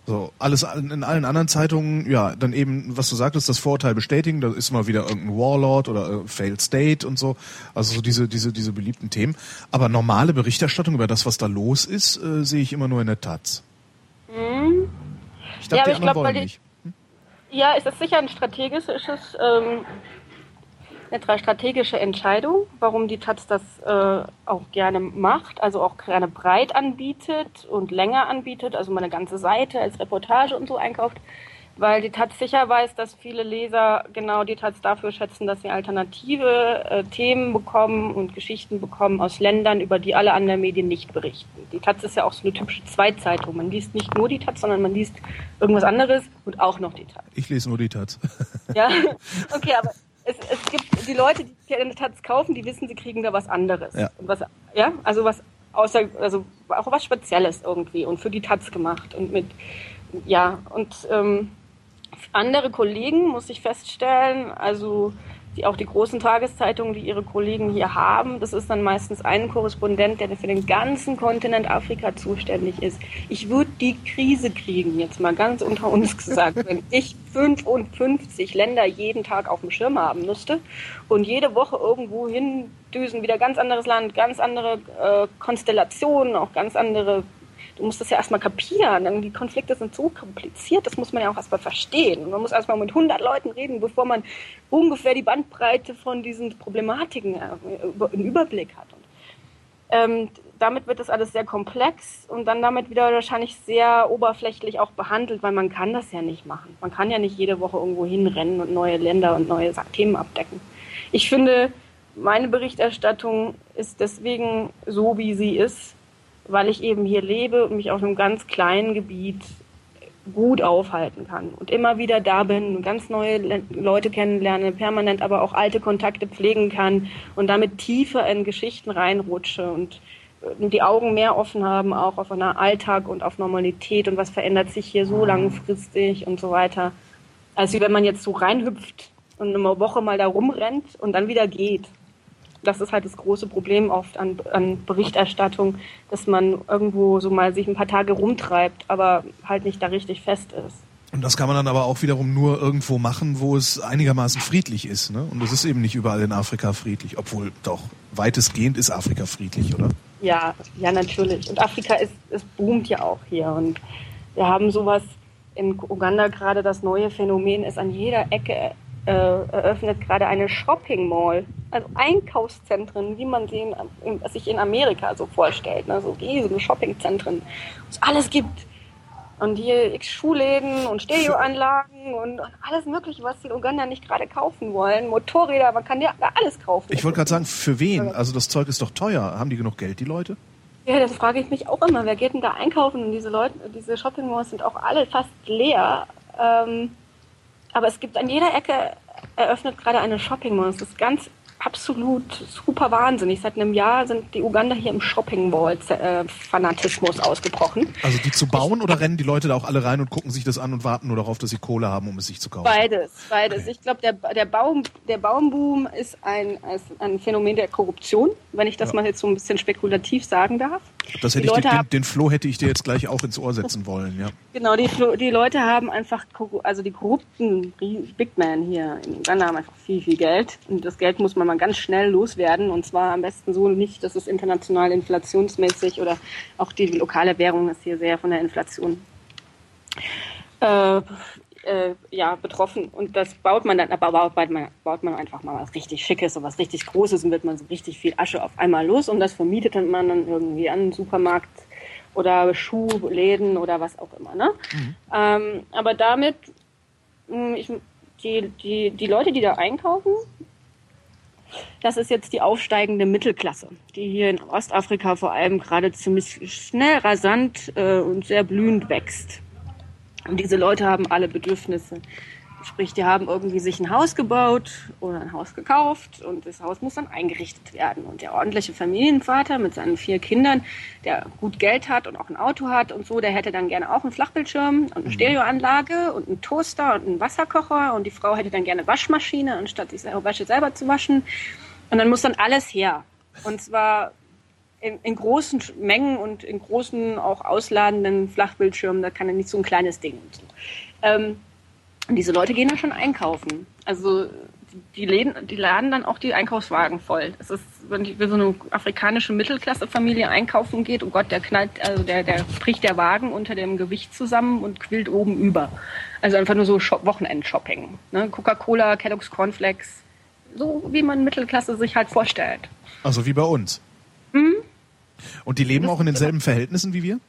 So, alles in allen anderen Zeitungen, ja, dann eben, was du sagtest, das Vorurteil bestätigen, da ist mal wieder irgendein Warlord oder äh, Failed State und so, also so diese, diese, diese beliebten Themen. Aber normale Berichterstattung über das, was da los ist, äh, sehe ich immer nur in der Taz. Ich dachte, Ja, aber die ich glaub, wollen die- nicht. Ja, es ist sicher ein strategisches, ähm, eine tra- strategische Entscheidung, warum die Taz das äh, auch gerne macht, also auch gerne breit anbietet und länger anbietet, also mal eine ganze Seite als Reportage und so einkauft. weil die Taz sicher weiß, dass viele Leser genau die Taz dafür schätzen, dass sie alternative äh, Themen bekommen und Geschichten bekommen aus Ländern, über die alle anderen Medien nicht berichten. Die Taz ist ja auch so eine typische Zweitzeitung. Man liest nicht nur die Taz, sondern man liest irgendwas anderes und auch noch die Taz. Ich lese nur die Taz. Ja, okay, aber es, es gibt die Leute, die eine Taz kaufen, die wissen, sie kriegen da was anderes. Ja. Und was, ja, also was außer, also auch was Spezielles irgendwie und für die Taz gemacht und mit, ja, und ähm, andere Kollegen, muss ich feststellen, also die auch die großen Tageszeitungen, die ihre Kollegen hier haben, das ist dann meistens ein Korrespondent, der für den ganzen Kontinent Afrika zuständig ist. Ich würde die Krise kriegen, jetzt mal ganz unter uns gesagt, wenn ich 55 Länder jeden Tag auf dem Schirm haben müsste und jede Woche irgendwo hindüsen, wieder ganz anderes Land, ganz andere äh, Konstellationen, auch ganz andere du musst das ja erstmal kapieren. Die Konflikte sind so kompliziert, das muss man ja auch erstmal verstehen. Und man muss erstmal mit 100 Leuten reden, bevor man ungefähr die Bandbreite von diesen Problematiken äh, im Überblick hat. Und, ähm, damit wird das alles sehr komplex und dann damit wieder wahrscheinlich sehr oberflächlich auch behandelt, weil man kann das ja nicht machen. Man kann ja nicht jede Woche irgendwo hinrennen und neue Länder und neue Themen abdecken. Ich finde, meine Berichterstattung ist deswegen so, wie sie ist, weil ich eben hier lebe und mich auf einem ganz kleinen Gebiet gut aufhalten kann und immer wieder da bin, ganz neue Leute kennenlerne, permanent aber auch alte Kontakte pflegen kann und damit tiefer in Geschichten reinrutsche und die Augen mehr offen haben, auch auf einen Alltag und auf Normalität und was verändert sich hier so langfristig und so weiter. als wenn man jetzt so reinhüpft und eine Woche mal da rumrennt und dann wieder geht das ist halt das große Problem oft an, an Berichterstattung, dass man irgendwo so mal sich ein paar Tage rumtreibt, aber halt nicht da richtig fest ist. Und das kann man dann aber auch wiederum nur irgendwo machen, wo es einigermaßen friedlich ist. Ne? Und es ist eben nicht überall in Afrika friedlich, obwohl doch weitestgehend ist Afrika friedlich, oder? Ja, ja natürlich. Und Afrika ist, es boomt ja auch hier. Und wir haben sowas in Uganda gerade das neue Phänomen ist an jeder Ecke äh, eröffnet gerade eine Shopping Mall, also Einkaufszentren, wie man sie in, in, sich in Amerika so vorstellt, ne? so riesige Shoppingzentren, wo es alles gibt. Und hier x Schuhläden und Stereoanlagen und alles Mögliche, was die Uganda nicht gerade kaufen wollen. Motorräder, man kann ja alles kaufen. Ich wollte gerade sagen, für wen? Also das Zeug ist doch teuer. Haben die genug Geld, die Leute? Ja, das frage ich mich auch immer. Wer geht denn da einkaufen? Und diese Leute, diese Shopping Malls sind auch alle fast leer. Ähm, aber es gibt an jeder Ecke eröffnet gerade eine Shopping Mall. Das ist ganz absolut super wahnsinnig. Seit einem Jahr sind die Uganda hier im Shopping Mall Fanatismus ausgebrochen. Also die zu bauen oder rennen die Leute da auch alle rein und gucken sich das an und warten nur darauf, dass sie Kohle haben, um es sich zu kaufen? Beides, beides. Okay. Ich glaube, der, der, Baum, der Baumboom ist ein, ist ein Phänomen der Korruption, wenn ich das ja. mal jetzt so ein bisschen spekulativ sagen darf. Das hätte ich den, den, den Floh hätte ich dir jetzt gleich auch ins Ohr setzen wollen, ja. Genau, die, die Leute haben einfach, also die korrupten Big Men hier in Uganda haben einfach viel, viel Geld. Und das Geld muss man mal ganz schnell loswerden. Und zwar am besten so nicht, dass es international inflationsmäßig oder auch die lokale Währung ist hier sehr von der Inflation äh, äh, ja, betroffen. Und das baut man dann, aber baut man, baut man einfach mal was richtig Schickes und was richtig Großes und wird man so richtig viel Asche auf einmal los und das vermietet man dann irgendwie an einen Supermarkt oder Schuhläden oder was auch immer. Ne? Mhm. Ähm, aber damit, hm, ich, die, die, die Leute, die da einkaufen, das ist jetzt die aufsteigende Mittelklasse, die hier in Ostafrika vor allem gerade ziemlich schnell, rasant äh, und sehr blühend wächst. Und diese Leute haben alle Bedürfnisse. Sprich, die haben irgendwie sich ein Haus gebaut oder ein Haus gekauft und das Haus muss dann eingerichtet werden. Und der ordentliche Familienvater mit seinen vier Kindern, der gut Geld hat und auch ein Auto hat und so, der hätte dann gerne auch einen Flachbildschirm und eine mhm. Stereoanlage und einen Toaster und einen Wasserkocher und die Frau hätte dann gerne Waschmaschine, anstatt sich Wäsche selber zu waschen. Und dann muss dann alles her. Und zwar in, in, großen Mengen und in großen, auch ausladenden Flachbildschirmen, da kann er nicht so ein kleines Ding. Und, so. ähm, und diese Leute gehen dann schon einkaufen. Also die, Läden, die laden dann auch die Einkaufswagen voll. Es ist, wenn, die, wenn so eine afrikanische Mittelklassefamilie einkaufen geht, oh Gott, der knallt, also der, der bricht der Wagen unter dem Gewicht zusammen und quillt oben über. Also einfach nur so Wochenendshopping. Ne? Coca-Cola, Kellogg's Cornflakes, so wie man Mittelklasse sich halt vorstellt. Also wie bei uns. Mhm. Und die leben auch in denselben Verhältnissen wie wir?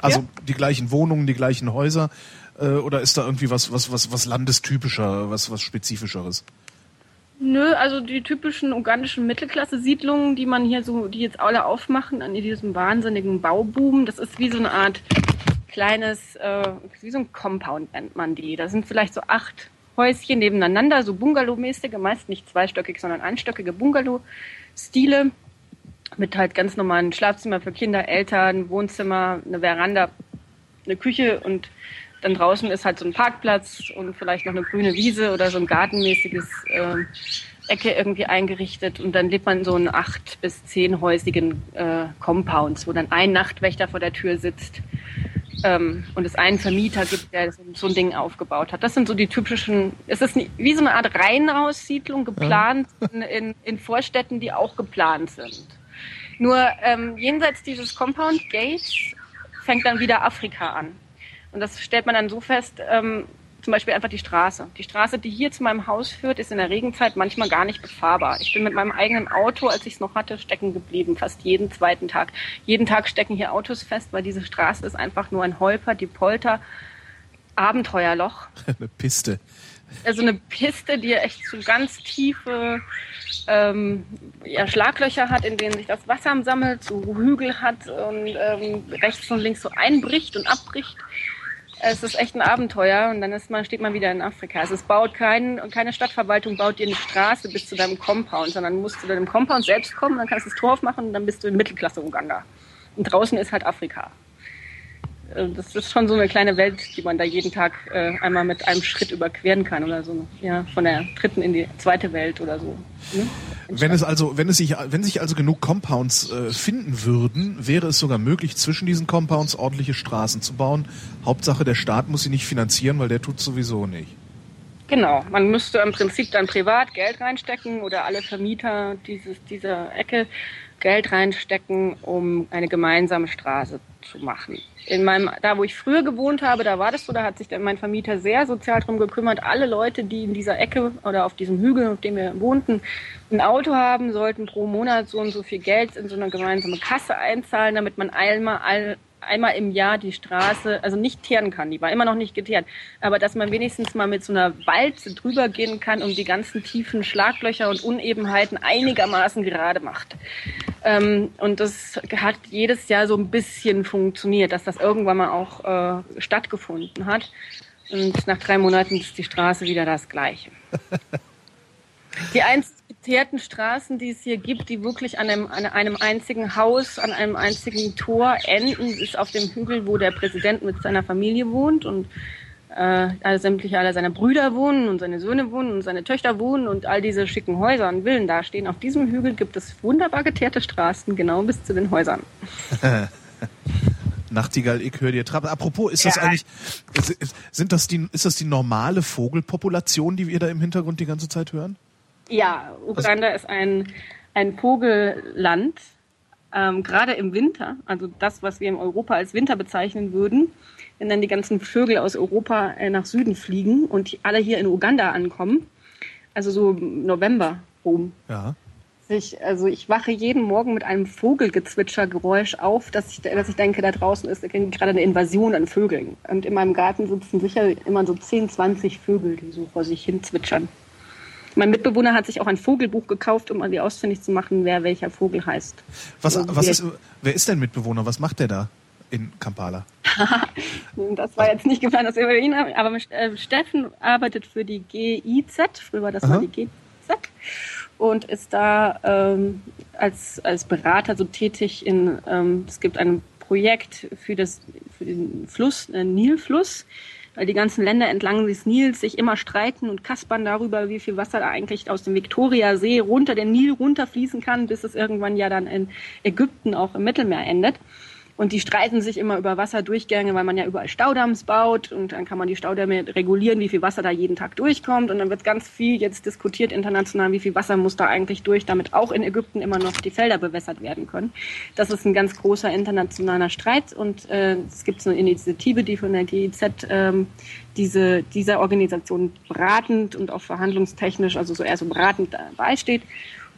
Also ja. die gleichen Wohnungen, die gleichen Häuser, äh, oder ist da irgendwie was, was, was, was landestypischer, was, was spezifischeres? Nö, also die typischen ugandischen Mittelklasse-Siedlungen, die man hier so, die jetzt alle aufmachen an diesem wahnsinnigen Bauboom, das ist wie so eine Art kleines, äh, wie so ein Compound nennt man die. Da sind vielleicht so acht Häuschen nebeneinander, so Bungalow-mäßige, meist nicht zweistöckig, sondern einstöckige Bungalow-Stile mit halt ganz normalen Schlafzimmer für Kinder, Eltern, Wohnzimmer, eine Veranda, eine Küche und dann draußen ist halt so ein Parkplatz und vielleicht noch eine grüne Wiese oder so ein gartenmäßiges äh, Ecke irgendwie eingerichtet und dann lebt man in so einen acht bis zehnhäusigen äh, Compounds, wo dann ein Nachtwächter vor der Tür sitzt ähm, und es einen Vermieter gibt, der so ein Ding aufgebaut hat. Das sind so die typischen, es ist wie so eine Art Reihenhaussiedlung, geplant in, in, in Vorstädten, die auch geplant sind. Nur ähm, jenseits dieses Compound Gates fängt dann wieder Afrika an. Und das stellt man dann so fest, ähm, zum Beispiel einfach die Straße. Die Straße, die hier zu meinem Haus führt, ist in der Regenzeit manchmal gar nicht befahrbar. Ich bin mit meinem eigenen Auto, als ich es noch hatte, stecken geblieben, fast jeden zweiten Tag. Jeden Tag stecken hier Autos fest, weil diese Straße ist einfach nur ein Holper, die Polter, Abenteuerloch. Eine Piste. Also eine Piste, die echt so ganz tiefe ähm, ja, Schlaglöcher hat, in denen sich das Wasser sammelt, so Hügel hat und ähm, rechts und links so einbricht und abbricht. Es ist echt ein Abenteuer und dann man, steht man wieder in Afrika. Also es baut kein, keine Stadtverwaltung baut dir eine Straße bis zu deinem Compound, sondern du musst zu deinem Compound selbst kommen, dann kannst du das Tor aufmachen und dann bist du in Mittelklasse Uganda. Und draußen ist halt Afrika. Äh, das ist schon so eine kleine Welt, die man da jeden Tag äh, einmal mit einem Schritt überqueren kann oder so. Ja, von der dritten in die zweite Welt oder so. Ne? Wenn es also, wenn es sich, wenn sich also genug Compounds äh, finden würden, wäre es sogar möglich, zwischen diesen Compounds ordentliche Straßen zu bauen. Hauptsache, der Staat muss sie nicht finanzieren, weil der tut sowieso nicht. Genau, man müsste im Prinzip dann privat Geld reinstecken oder alle Vermieter dieses, dieser Ecke Geld reinstecken, um eine gemeinsame Straße zu machen. In meinem, da wo ich früher gewohnt habe, da war das so, da hat sich dann mein Vermieter sehr sozial drum gekümmert. Alle Leute, die in dieser Ecke oder auf diesem Hügel, auf dem wir wohnten, ein Auto haben, sollten pro Monat so und so viel Geld in so eine gemeinsame Kasse einzahlen, damit man einmal all, einmal im Jahr die Straße, also nicht teeren kann, die war immer noch nicht geteert, aber dass man wenigstens mal mit so einer Walze drüber gehen kann und die ganzen tiefen Schlaglöcher und Unebenheiten einigermaßen gerade macht. Ähm, und das hat jedes Jahr so ein bisschen funktioniert, dass das irgendwann mal auch äh, stattgefunden hat. Und nach drei Monaten ist die Straße wieder das Gleiche. Die einzige geteerten Straßen, die es hier gibt, die wirklich an einem, an einem einzigen Haus, an einem einzigen Tor enden, ist auf dem Hügel, wo der Präsident mit seiner Familie wohnt und äh, alle sämtliche aller seiner Brüder wohnen und seine Söhne wohnen und seine Töchter wohnen und all diese schicken Häuser und Villen dastehen. Auf diesem Hügel gibt es wunderbar geteerte Straßen, genau bis zu den Häusern. Nachtigall, ich höre dir Trapp. Apropos, ist das ja. eigentlich, sind das die, ist das die normale Vogelpopulation, die wir da im Hintergrund die ganze Zeit hören? Ja, Uganda ist ein, ein Vogelland, ähm, gerade im Winter, also das, was wir in Europa als Winter bezeichnen würden, wenn dann die ganzen Vögel aus Europa äh, nach Süden fliegen und alle hier in Uganda ankommen, also so November rum. Ja. Ich, also ich wache jeden Morgen mit einem Vogelgezwitschergeräusch auf, dass ich, dass ich denke, da draußen ist gerade eine Invasion an Vögeln. Und in meinem Garten sitzen sicher immer so 10, 20 Vögel, die so vor sich hin zwitschern. Mein Mitbewohner hat sich auch ein Vogelbuch gekauft, um irgendwie ausfindig zu machen, wer welcher Vogel heißt. Was, also, was ist, wer ist dein Mitbewohner? Was macht der da in Kampala? das war jetzt nicht geplant, dass wir über ihn haben, aber äh, Steffen arbeitet für die GIZ, früher war das Aha. mal die GIZ, und ist da ähm, als, als Berater so tätig in, ähm, es gibt ein Projekt für, das, für den Fluss, äh, Nilfluss, weil die ganzen Länder entlang des Nils sich immer streiten und kaspern darüber, wie viel Wasser da eigentlich aus dem Viktoriasee runter den Nil runterfließen kann, bis es irgendwann ja dann in Ägypten auch im Mittelmeer endet. Und die streiten sich immer über Wasserdurchgänge, weil man ja überall Staudamms baut und dann kann man die Staudämme regulieren, wie viel Wasser da jeden Tag durchkommt. Und dann wird ganz viel jetzt diskutiert international, wie viel Wasser muss da eigentlich durch, damit auch in Ägypten immer noch die Felder bewässert werden können. Das ist ein ganz großer internationaler Streit und äh, es gibt so eine Initiative, die von der GIZ ähm, diese, dieser Organisation beratend und auch verhandlungstechnisch, also so eher so beratend dabei steht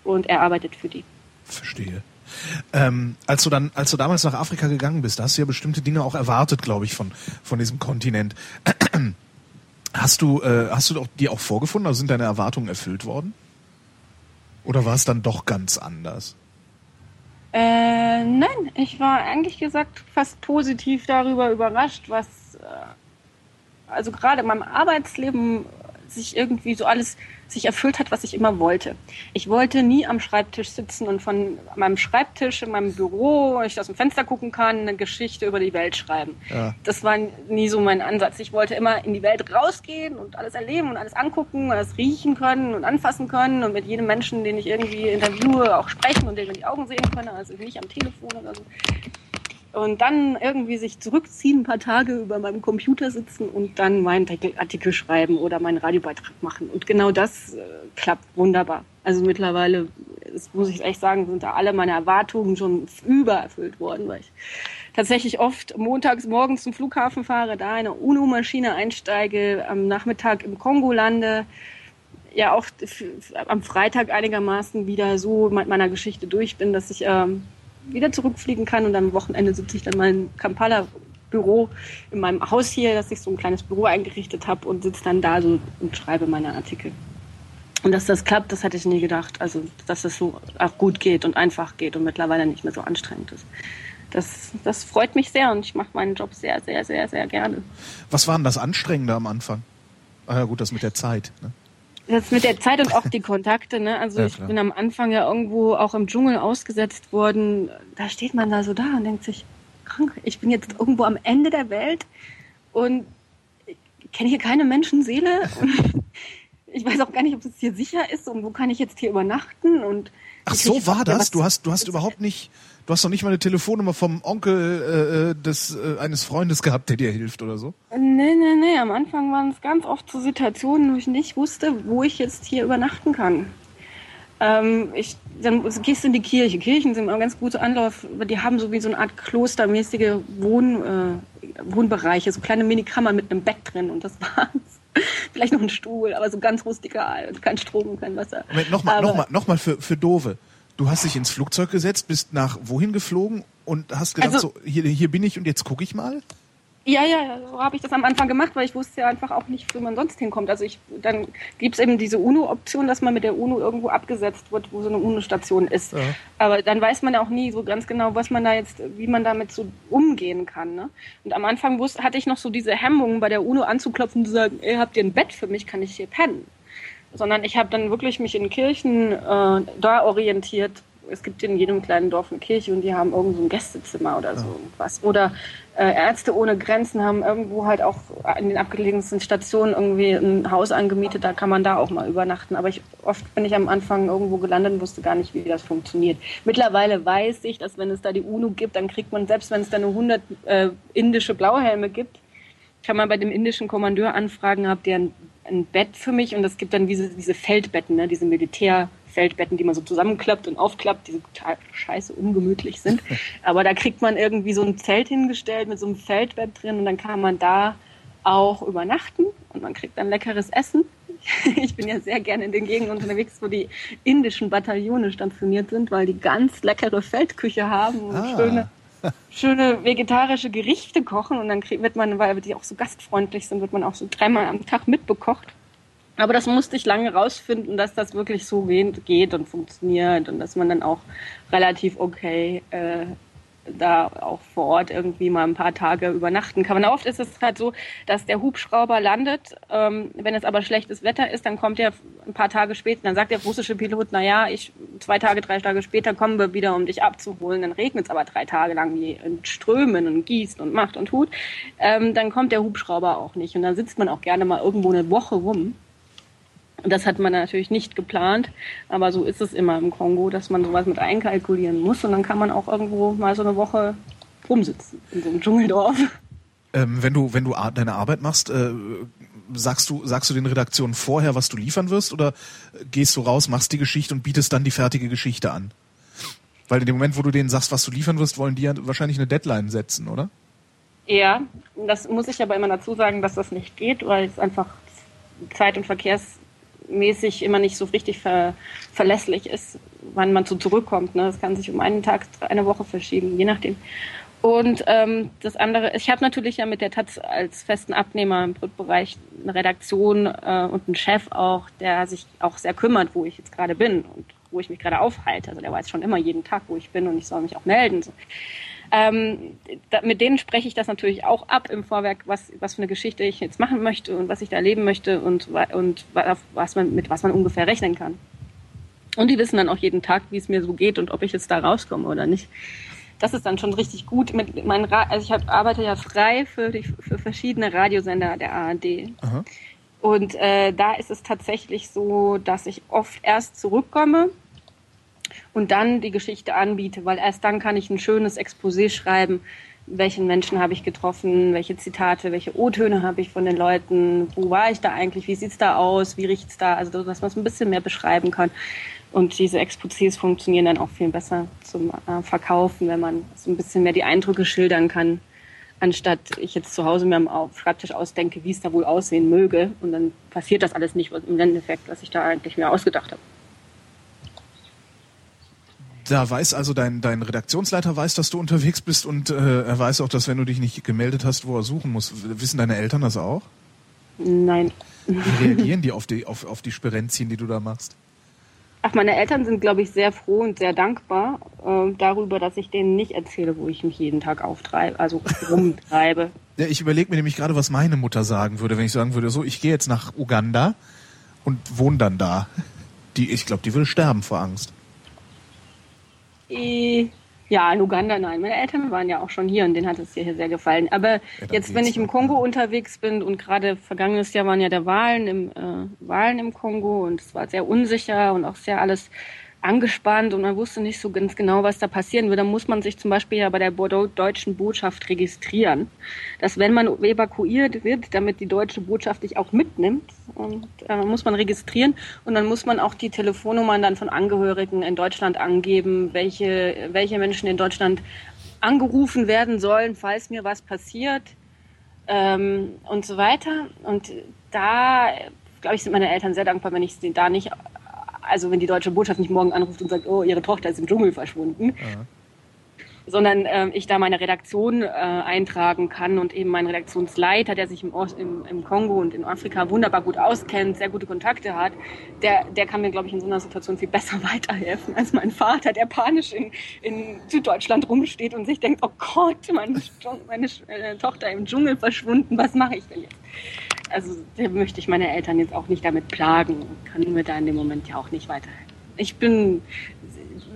und er arbeitet für die. Verstehe. Ähm, als du dann, als du damals nach Afrika gegangen bist, da hast du ja bestimmte Dinge auch erwartet, glaube ich, von von diesem Kontinent. Hast du, äh, hast du dir auch vorgefunden, also sind deine Erwartungen erfüllt worden? Oder war es dann doch ganz anders? Äh, nein, ich war eigentlich gesagt fast positiv darüber überrascht, was äh, also gerade in meinem Arbeitsleben sich irgendwie so alles sich erfüllt hat, was ich immer wollte. Ich wollte nie am Schreibtisch sitzen und von meinem Schreibtisch in meinem Büro, ich aus dem Fenster gucken kann, eine Geschichte über die Welt schreiben. Ja. Das war nie so mein Ansatz. Ich wollte immer in die Welt rausgehen und alles erleben und alles angucken, alles riechen können und anfassen können und mit jedem Menschen, den ich irgendwie interviewe, auch sprechen und den in die Augen sehen können, also nicht am Telefon oder so und dann irgendwie sich zurückziehen, ein paar Tage über meinem Computer sitzen und dann meinen Artikel schreiben oder meinen Radiobeitrag machen. Und genau das äh, klappt wunderbar. Also mittlerweile, das muss ich echt sagen, sind da alle meine Erwartungen schon übererfüllt worden, weil ich tatsächlich oft montags morgens zum Flughafen fahre, da eine UNO-Maschine einsteige, am Nachmittag im Kongo lande, ja auch am Freitag einigermaßen wieder so mit meiner Geschichte durch bin, dass ich ähm, wieder zurückfliegen kann und am Wochenende sitze ich dann mal in Kampala Büro in meinem Haus hier, dass ich so ein kleines Büro eingerichtet habe und sitze dann da so und schreibe meine Artikel. Und dass das klappt, das hätte ich nie gedacht. Also, dass das so auch gut geht und einfach geht und mittlerweile nicht mehr so anstrengend ist. Das, das freut mich sehr und ich mache meinen Job sehr, sehr, sehr, sehr gerne. Was war denn das Anstrengende am Anfang? Ah ja, gut, das mit der Zeit. Ne? Das mit der Zeit und auch die Kontakte, ne? Also ja, ich bin am Anfang ja irgendwo auch im Dschungel ausgesetzt worden. Da steht man da so da und denkt sich, krank, ich bin jetzt irgendwo am Ende der Welt und kenne hier keine Menschenseele. ich weiß auch gar nicht, ob es hier sicher ist und wo kann ich jetzt hier übernachten und Ach so war das? Du hast du hast überhaupt nicht Du hast doch nicht mal eine Telefonnummer vom Onkel äh, äh, des äh, eines Freundes gehabt, der dir hilft oder so? Nee, nee, nee. Am Anfang waren es ganz oft so Situationen, wo ich nicht wusste, wo ich jetzt hier übernachten kann. Ähm, ich, dann gehst du in die Kirche. Kirchen sind immer ein ganz guter Anlauf. Die haben so wie so eine Art klostermäßige Wohn, äh, Wohnbereiche, so kleine Minikammern mit einem Bett drin und das war's. Vielleicht noch ein Stuhl, aber so ganz rustikal. Kein Strom und kein Wasser. Moment, nochmal, nochmal, nochmal für, für Dove. Du hast dich ins Flugzeug gesetzt, bist nach wohin geflogen und hast gedacht, also, so, hier, hier bin ich und jetzt gucke ich mal? Ja, ja, so habe ich das am Anfang gemacht, weil ich wusste ja einfach auch nicht, wo man sonst hinkommt. Also ich, dann gibt es eben diese UNO-Option, dass man mit der UNO irgendwo abgesetzt wird, wo so eine UNO-Station ist. Ja. Aber dann weiß man ja auch nie so ganz genau, was man da jetzt, wie man damit so umgehen kann. Ne? Und am Anfang wusste, hatte ich noch so diese Hemmungen, bei der UNO anzuklopfen und zu sagen, ey, habt ihr ein Bett für mich, kann ich hier pennen? Sondern ich habe dann wirklich mich in Kirchen äh, da orientiert. Es gibt in jedem kleinen Dorf eine Kirche und die haben irgendwo so ein Gästezimmer oder so was. Oder äh, Ärzte ohne Grenzen haben irgendwo halt auch in den abgelegensten Stationen irgendwie ein Haus angemietet, da kann man da auch mal übernachten. Aber ich, oft bin ich am Anfang irgendwo gelandet und wusste gar nicht, wie das funktioniert. Mittlerweile weiß ich, dass wenn es da die UNO gibt, dann kriegt man, selbst wenn es da nur 100 äh, indische Blauhelme gibt, kann man bei dem indischen Kommandeur anfragen, habt ihr ein ein Bett für mich und es gibt dann diese, diese Feldbetten, ne, diese Militärfeldbetten, die man so zusammenklappt und aufklappt, die so total scheiße ungemütlich sind. Aber da kriegt man irgendwie so ein Zelt hingestellt mit so einem Feldbett drin und dann kann man da auch übernachten und man kriegt dann leckeres Essen. Ich bin ja sehr gerne in den Gegenden unterwegs, wo die indischen Bataillone stationiert sind, weil die ganz leckere Feldküche haben und ah. schöne schöne vegetarische Gerichte kochen und dann wird man, weil die auch so gastfreundlich sind, wird man auch so dreimal am Tag mitbekocht. Aber das musste ich lange rausfinden, dass das wirklich so geht und funktioniert und dass man dann auch relativ okay äh, da auch vor Ort irgendwie mal ein paar Tage übernachten kann. Und oft ist es halt so, dass der Hubschrauber landet, ähm, wenn es aber schlechtes Wetter ist, dann kommt er ein paar Tage später, dann sagt der russische Pilot, na ja, ich zwei Tage, drei Tage später kommen wir wieder, um dich abzuholen. Dann regnet es aber drei Tage lang wie in Strömen und gießt und macht und tut. Ähm, dann kommt der Hubschrauber auch nicht und dann sitzt man auch gerne mal irgendwo eine Woche rum das hat man natürlich nicht geplant, aber so ist es immer im Kongo, dass man sowas mit einkalkulieren muss und dann kann man auch irgendwo mal so eine Woche rumsitzen in so einem Dschungeldorf. Ähm, wenn du wenn du deine Arbeit machst, äh, sagst du sagst du den Redaktionen vorher, was du liefern wirst, oder gehst du raus, machst die Geschichte und bietest dann die fertige Geschichte an? Weil in dem Moment, wo du denen sagst, was du liefern wirst, wollen die ja wahrscheinlich eine Deadline setzen, oder? Ja, das muss ich aber immer dazu sagen, dass das nicht geht, weil es einfach Zeit- und Verkehrs mäßig immer nicht so richtig ver verlässlich ist, wann man so zurückkommt. Ne? Das kann sich um einen Tag, eine Woche verschieben, je nachdem. Und ähm, das andere, ich habe natürlich ja mit der Taz als festen Abnehmer im Brutbereich eine Redaktion äh, und einen Chef auch, der sich auch sehr kümmert, wo ich jetzt gerade bin und wo ich mich gerade aufhalte. Also der weiß schon immer jeden Tag, wo ich bin und ich soll mich auch melden. So. Ähm, da, mit denen spreche ich das natürlich auch ab im Vorwerk, was, was für eine Geschichte ich jetzt machen möchte und was ich da erleben möchte und, und was man, mit was man ungefähr rechnen kann. Und die wissen dann auch jeden Tag, wie es mir so geht und ob ich jetzt da rauskomme oder nicht. Das ist dann schon richtig gut. Mit meinen also ich hab, arbeite ja frei für, die, für verschiedene Radiosender der ARD. Aha. Und äh, da ist es tatsächlich so, dass ich oft erst zurückkomme und dann die Geschichte anbiete, weil erst dann kann ich ein schönes Exposé schreiben, welchen Menschen habe ich getroffen, welche Zitate, welche O-Töne habe ich von den Leuten, wo war ich da eigentlich, wie sieht's da aus, wie riecht's da, also dass man es ein bisschen mehr beschreiben kann. Und diese Exposés funktionieren dann auch viel besser zum äh, Verkaufen, wenn man so ein bisschen mehr die Eindrücke schildern kann, anstatt ich jetzt zu Hause mir am Schreibtisch ausdenke, wie es da wohl aussehen möge. Und dann passiert das alles nicht im Endeffekt, was ich da eigentlich mir ausgedacht habe. Da weiß also dein, dein Redaktionsleiter weiß, dass du unterwegs bist und äh, er weiß auch, dass wenn du dich nicht gemeldet hast, wo er suchen muss. Wissen deine Eltern das auch? Nein. Wie reagieren die auf die, auf, auf die Sperenzien, die du da machst? Ach, meine Eltern sind, glaube ich, sehr froh und sehr dankbar äh, darüber, dass ich denen nicht erzähle, wo ich mich jeden Tag auftreibe, also rumtreibe. ja, ich überlege mir nämlich gerade, was meine Mutter sagen würde, wenn ich sagen würde, so, ich gehe jetzt nach Uganda und wohne dann da. Die, ich glaube, die würde sterben vor Angst. Ja, in Uganda nein. Meine Eltern waren ja auch schon hier und denen hat es hier sehr gefallen. Aber ja, jetzt, wenn ich im Kongo unterwegs bin und gerade vergangenes Jahr waren ja der Wahlen im, äh, Wahlen im Kongo und es war sehr unsicher und auch sehr alles angespannt und man wusste nicht so ganz genau, was da passieren würde. Dann muss man sich zum Beispiel ja bei der deutschen Botschaft registrieren, dass wenn man evakuiert wird, damit die deutsche Botschaft dich auch mitnimmt, und äh, muss man registrieren und dann muss man auch die Telefonnummern dann von Angehörigen in Deutschland angeben, welche, welche Menschen in Deutschland angerufen werden sollen, falls mir was passiert ähm, und so weiter. Und da, glaube ich, sind meine Eltern sehr dankbar, wenn ich sie da nicht also wenn die deutsche Botschaft nicht morgen anruft und sagt, oh, ihre Tochter ist im Dschungel verschwunden, ja. Sondern äh, ich da meine Redaktion äh, eintragen kann und eben mein Redaktionsleiter, der sich im, im, im, Kongo und in Afrika wunderbar gut auskennt, sehr gute Kontakte hat, der, der kann mir, glaube ich, in so einer Situation viel besser weiterhelfen als mein Vater, der panisch in, in Süddeutschland rumsteht und sich denkt, oh Gott, meine, meine äh, Tochter im Dschungel verschwunden, was mache ich denn jetzt? also da möchte ich meine Eltern jetzt auch nicht damit plagen und kann mir da in dem Moment ja auch nicht weiterhelfen. Ich bin,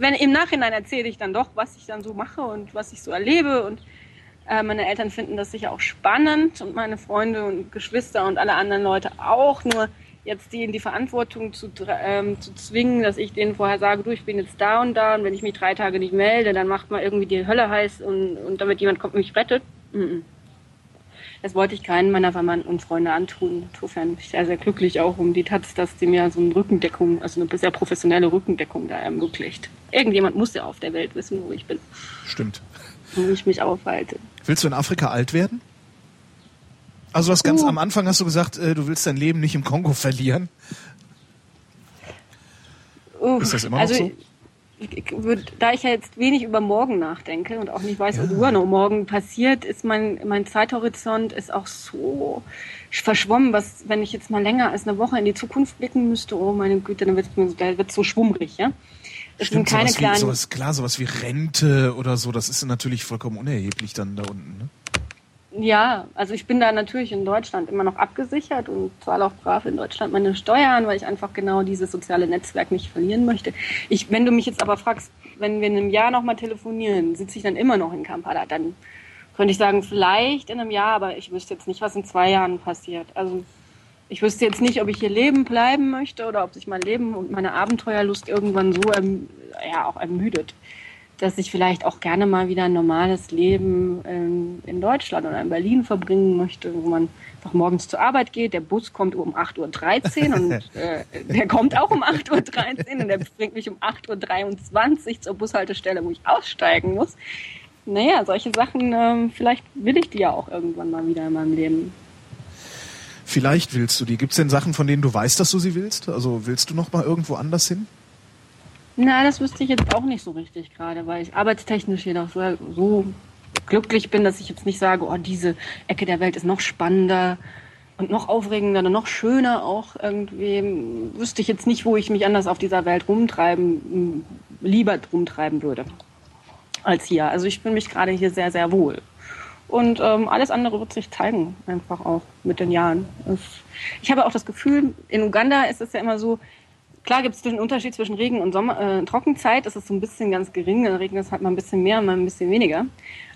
wenn im Nachhinein erzähle ich dann doch, was ich dann so mache und was ich so erlebe und äh, meine Eltern finden das sicher auch spannend und meine Freunde und Geschwister und alle anderen Leute auch. Nur jetzt die in die Verantwortung zu, ähm, zu zwingen, dass ich denen vorher sage, du, ich bin jetzt da und da und wenn ich mich drei Tage nicht melde, dann macht man irgendwie die Hölle heiß und, und damit jemand kommt und mich rettet. Mm -mm. Das wollte ich keinen meiner Verwandten und Freunde antun. Insofern bin ich sehr, sehr glücklich auch um die Taz, dass die mir so eine Rückendeckung, also eine sehr professionelle Rückendeckung da ermöglicht. Irgendjemand muss ja auf der Welt wissen, wo ich bin. Stimmt. Wo ich mich aufhalte. Willst du in Afrika alt werden? Also was ganz uh. am Anfang hast du gesagt, äh, du willst dein Leben nicht im Kongo verlieren. Uh. Ist das immer noch also, so? Da ich ja jetzt wenig über morgen nachdenke und auch nicht weiß, ja. was übermorgen passiert, ist mein, mein Zeithorizont ist auch so verschwommen, was, wenn ich jetzt mal länger als eine Woche in die Zukunft blicken müsste, oh meine Güte, dann wird es so schwummrig, ja. Es Stimmt, sind keine sowas kleinen. Wie, sowas, klar, sowas wie Rente oder so, das ist natürlich vollkommen unerheblich dann da unten, ne? Ja, also ich bin da natürlich in Deutschland immer noch abgesichert und zahle auch brav in Deutschland meine Steuern, weil ich einfach genau dieses soziale Netzwerk nicht verlieren möchte. Ich, wenn du mich jetzt aber fragst, wenn wir in einem Jahr nochmal telefonieren, sitze ich dann immer noch in Kampala, dann könnte ich sagen, vielleicht in einem Jahr, aber ich wüsste jetzt nicht, was in zwei Jahren passiert. Also ich wüsste jetzt nicht, ob ich hier leben bleiben möchte oder ob sich mein Leben und meine Abenteuerlust irgendwann so ähm, ja, auch ermüdet dass ich vielleicht auch gerne mal wieder ein normales Leben in, in Deutschland oder in Berlin verbringen möchte, wo man einfach morgens zur Arbeit geht, der Bus kommt um 8.13 Uhr und äh, der kommt auch um 8.13 Uhr und der bringt mich um 8.23 Uhr zur Bushaltestelle, wo ich aussteigen muss. Naja, solche Sachen, äh, vielleicht will ich die ja auch irgendwann mal wieder in meinem Leben. Vielleicht willst du die. Gibt es denn Sachen, von denen du weißt, dass du sie willst? Also willst du noch mal irgendwo anders hin? Na, das wüsste ich jetzt auch nicht so richtig gerade, weil ich arbeitstechnisch jedoch so, so glücklich bin, dass ich jetzt nicht sage, oh, diese Ecke der Welt ist noch spannender und noch aufregender und noch schöner auch irgendwie. Wüsste ich jetzt nicht, wo ich mich anders auf dieser Welt rumtreiben, lieber rumtreiben würde als hier. Also ich fühle mich gerade hier sehr, sehr wohl. Und ähm, alles andere wird sich zeigen, einfach auch mit den Jahren. Ich habe auch das Gefühl, in Uganda ist es ja immer so, klar gibt es den Unterschied zwischen Regen und Sommer, äh, Trockenzeit. Das ist so ein bisschen ganz gering. Regnet es halt mal ein bisschen mehr, mal ein bisschen weniger.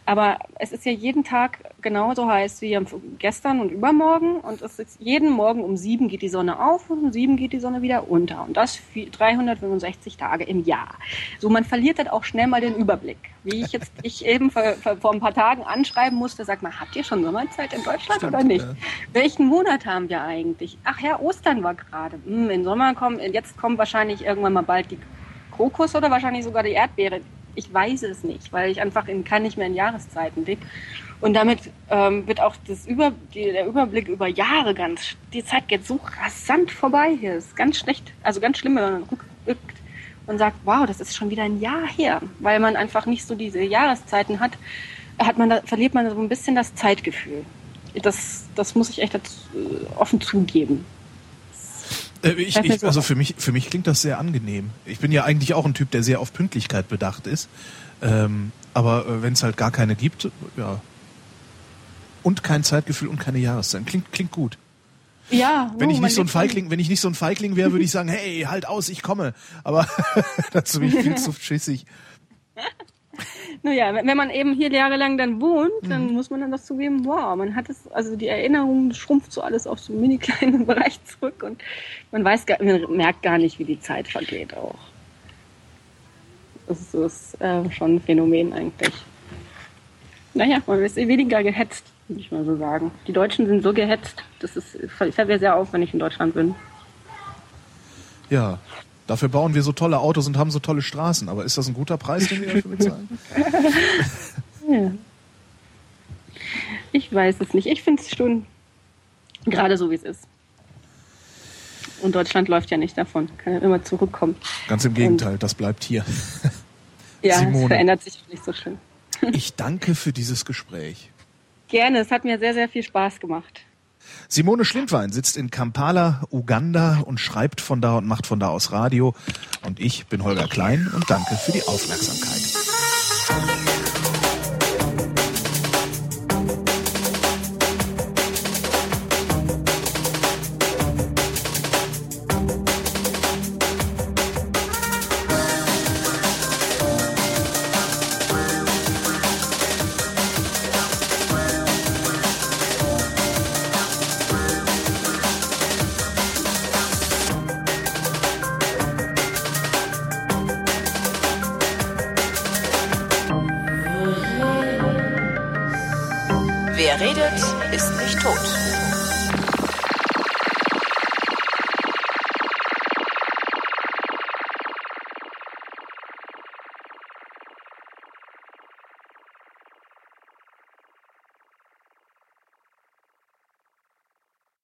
Aber es ist ja jeden Tag genauso heiß wie gestern und übermorgen. Und es ist jeden Morgen um sieben geht die Sonne auf und um sieben geht die Sonne wieder unter. Und das 365 Tage im Jahr. So, man verliert dann auch schnell mal den Überblick. Wie ich jetzt ich eben vor, vor ein paar Tagen anschreiben musste, sag mal, habt ihr schon Sommerzeit in Deutschland Stimmt, oder nicht? Ja. Welchen Monat haben wir eigentlich? Ach ja, Ostern war gerade. Hm, Im Sommer kommen, jetzt kommt wahrscheinlich irgendwann mal bald die Krokus oder wahrscheinlich sogar die Erdbeere ich weiß es nicht, weil ich einfach in, kann nicht mehr in Jahreszeiten lebe. Und damit ähm, wird auch das Über, die, der Überblick über Jahre ganz, die Zeit geht so rasant vorbei hier. Ist ganz schlecht, also ganz schlimm, wenn man rückblickt und sagt, wow, das ist schon wieder ein Jahr her, weil man einfach nicht so diese Jahreszeiten hat, hat man da, verliert man so ein bisschen das Zeitgefühl. Das, das muss ich echt äh, offen zugeben. Äh, ich, ich, also für mich, für mich klingt das sehr angenehm. Ich bin ja eigentlich auch ein Typ, der sehr auf Pünktlichkeit bedacht ist. Ähm, aber äh, wenn es halt gar keine gibt, ja. Und kein Zeitgefühl und keine Jahreszeit. Klingt, klingt gut. Ja, wenn ich nicht so ein Feigling, wenn ich nicht so ein Feigling wäre, würde ich sagen, hey, halt aus, ich komme. Aber dazu bin ich viel zu schissig. Naja, wenn man eben hier jahrelang dann wohnt, dann mhm. muss man dann das zugeben, wow, man hat es, also die Erinnerung schrumpft so alles auf so einen mini kleinen Bereich zurück und man weiß gar, man merkt gar nicht, wie die Zeit vergeht auch. Das ist äh, schon ein Phänomen eigentlich. Naja, man ist eh weniger gehetzt, würde ich mal so sagen. Die Deutschen sind so gehetzt, das ist, fällt mir sehr auf, wenn ich in Deutschland bin. Ja, Dafür bauen wir so tolle Autos und haben so tolle Straßen. Aber ist das ein guter Preis, den wir dafür bezahlen? ja. Ich weiß es nicht. Ich finde es schon gerade so, wie es ist. Und Deutschland läuft ja nicht davon. Kann ja immer zurückkommen. Ganz im Gegenteil, und das bleibt hier. ja, Simone. es verändert sich nicht so schön. ich danke für dieses Gespräch. Gerne, es hat mir sehr, sehr viel Spaß gemacht. Simone Schlindwein sitzt in Kampala, Uganda und schreibt von da und macht von da aus Radio. Und ich bin Holger Klein und danke für die Aufmerksamkeit.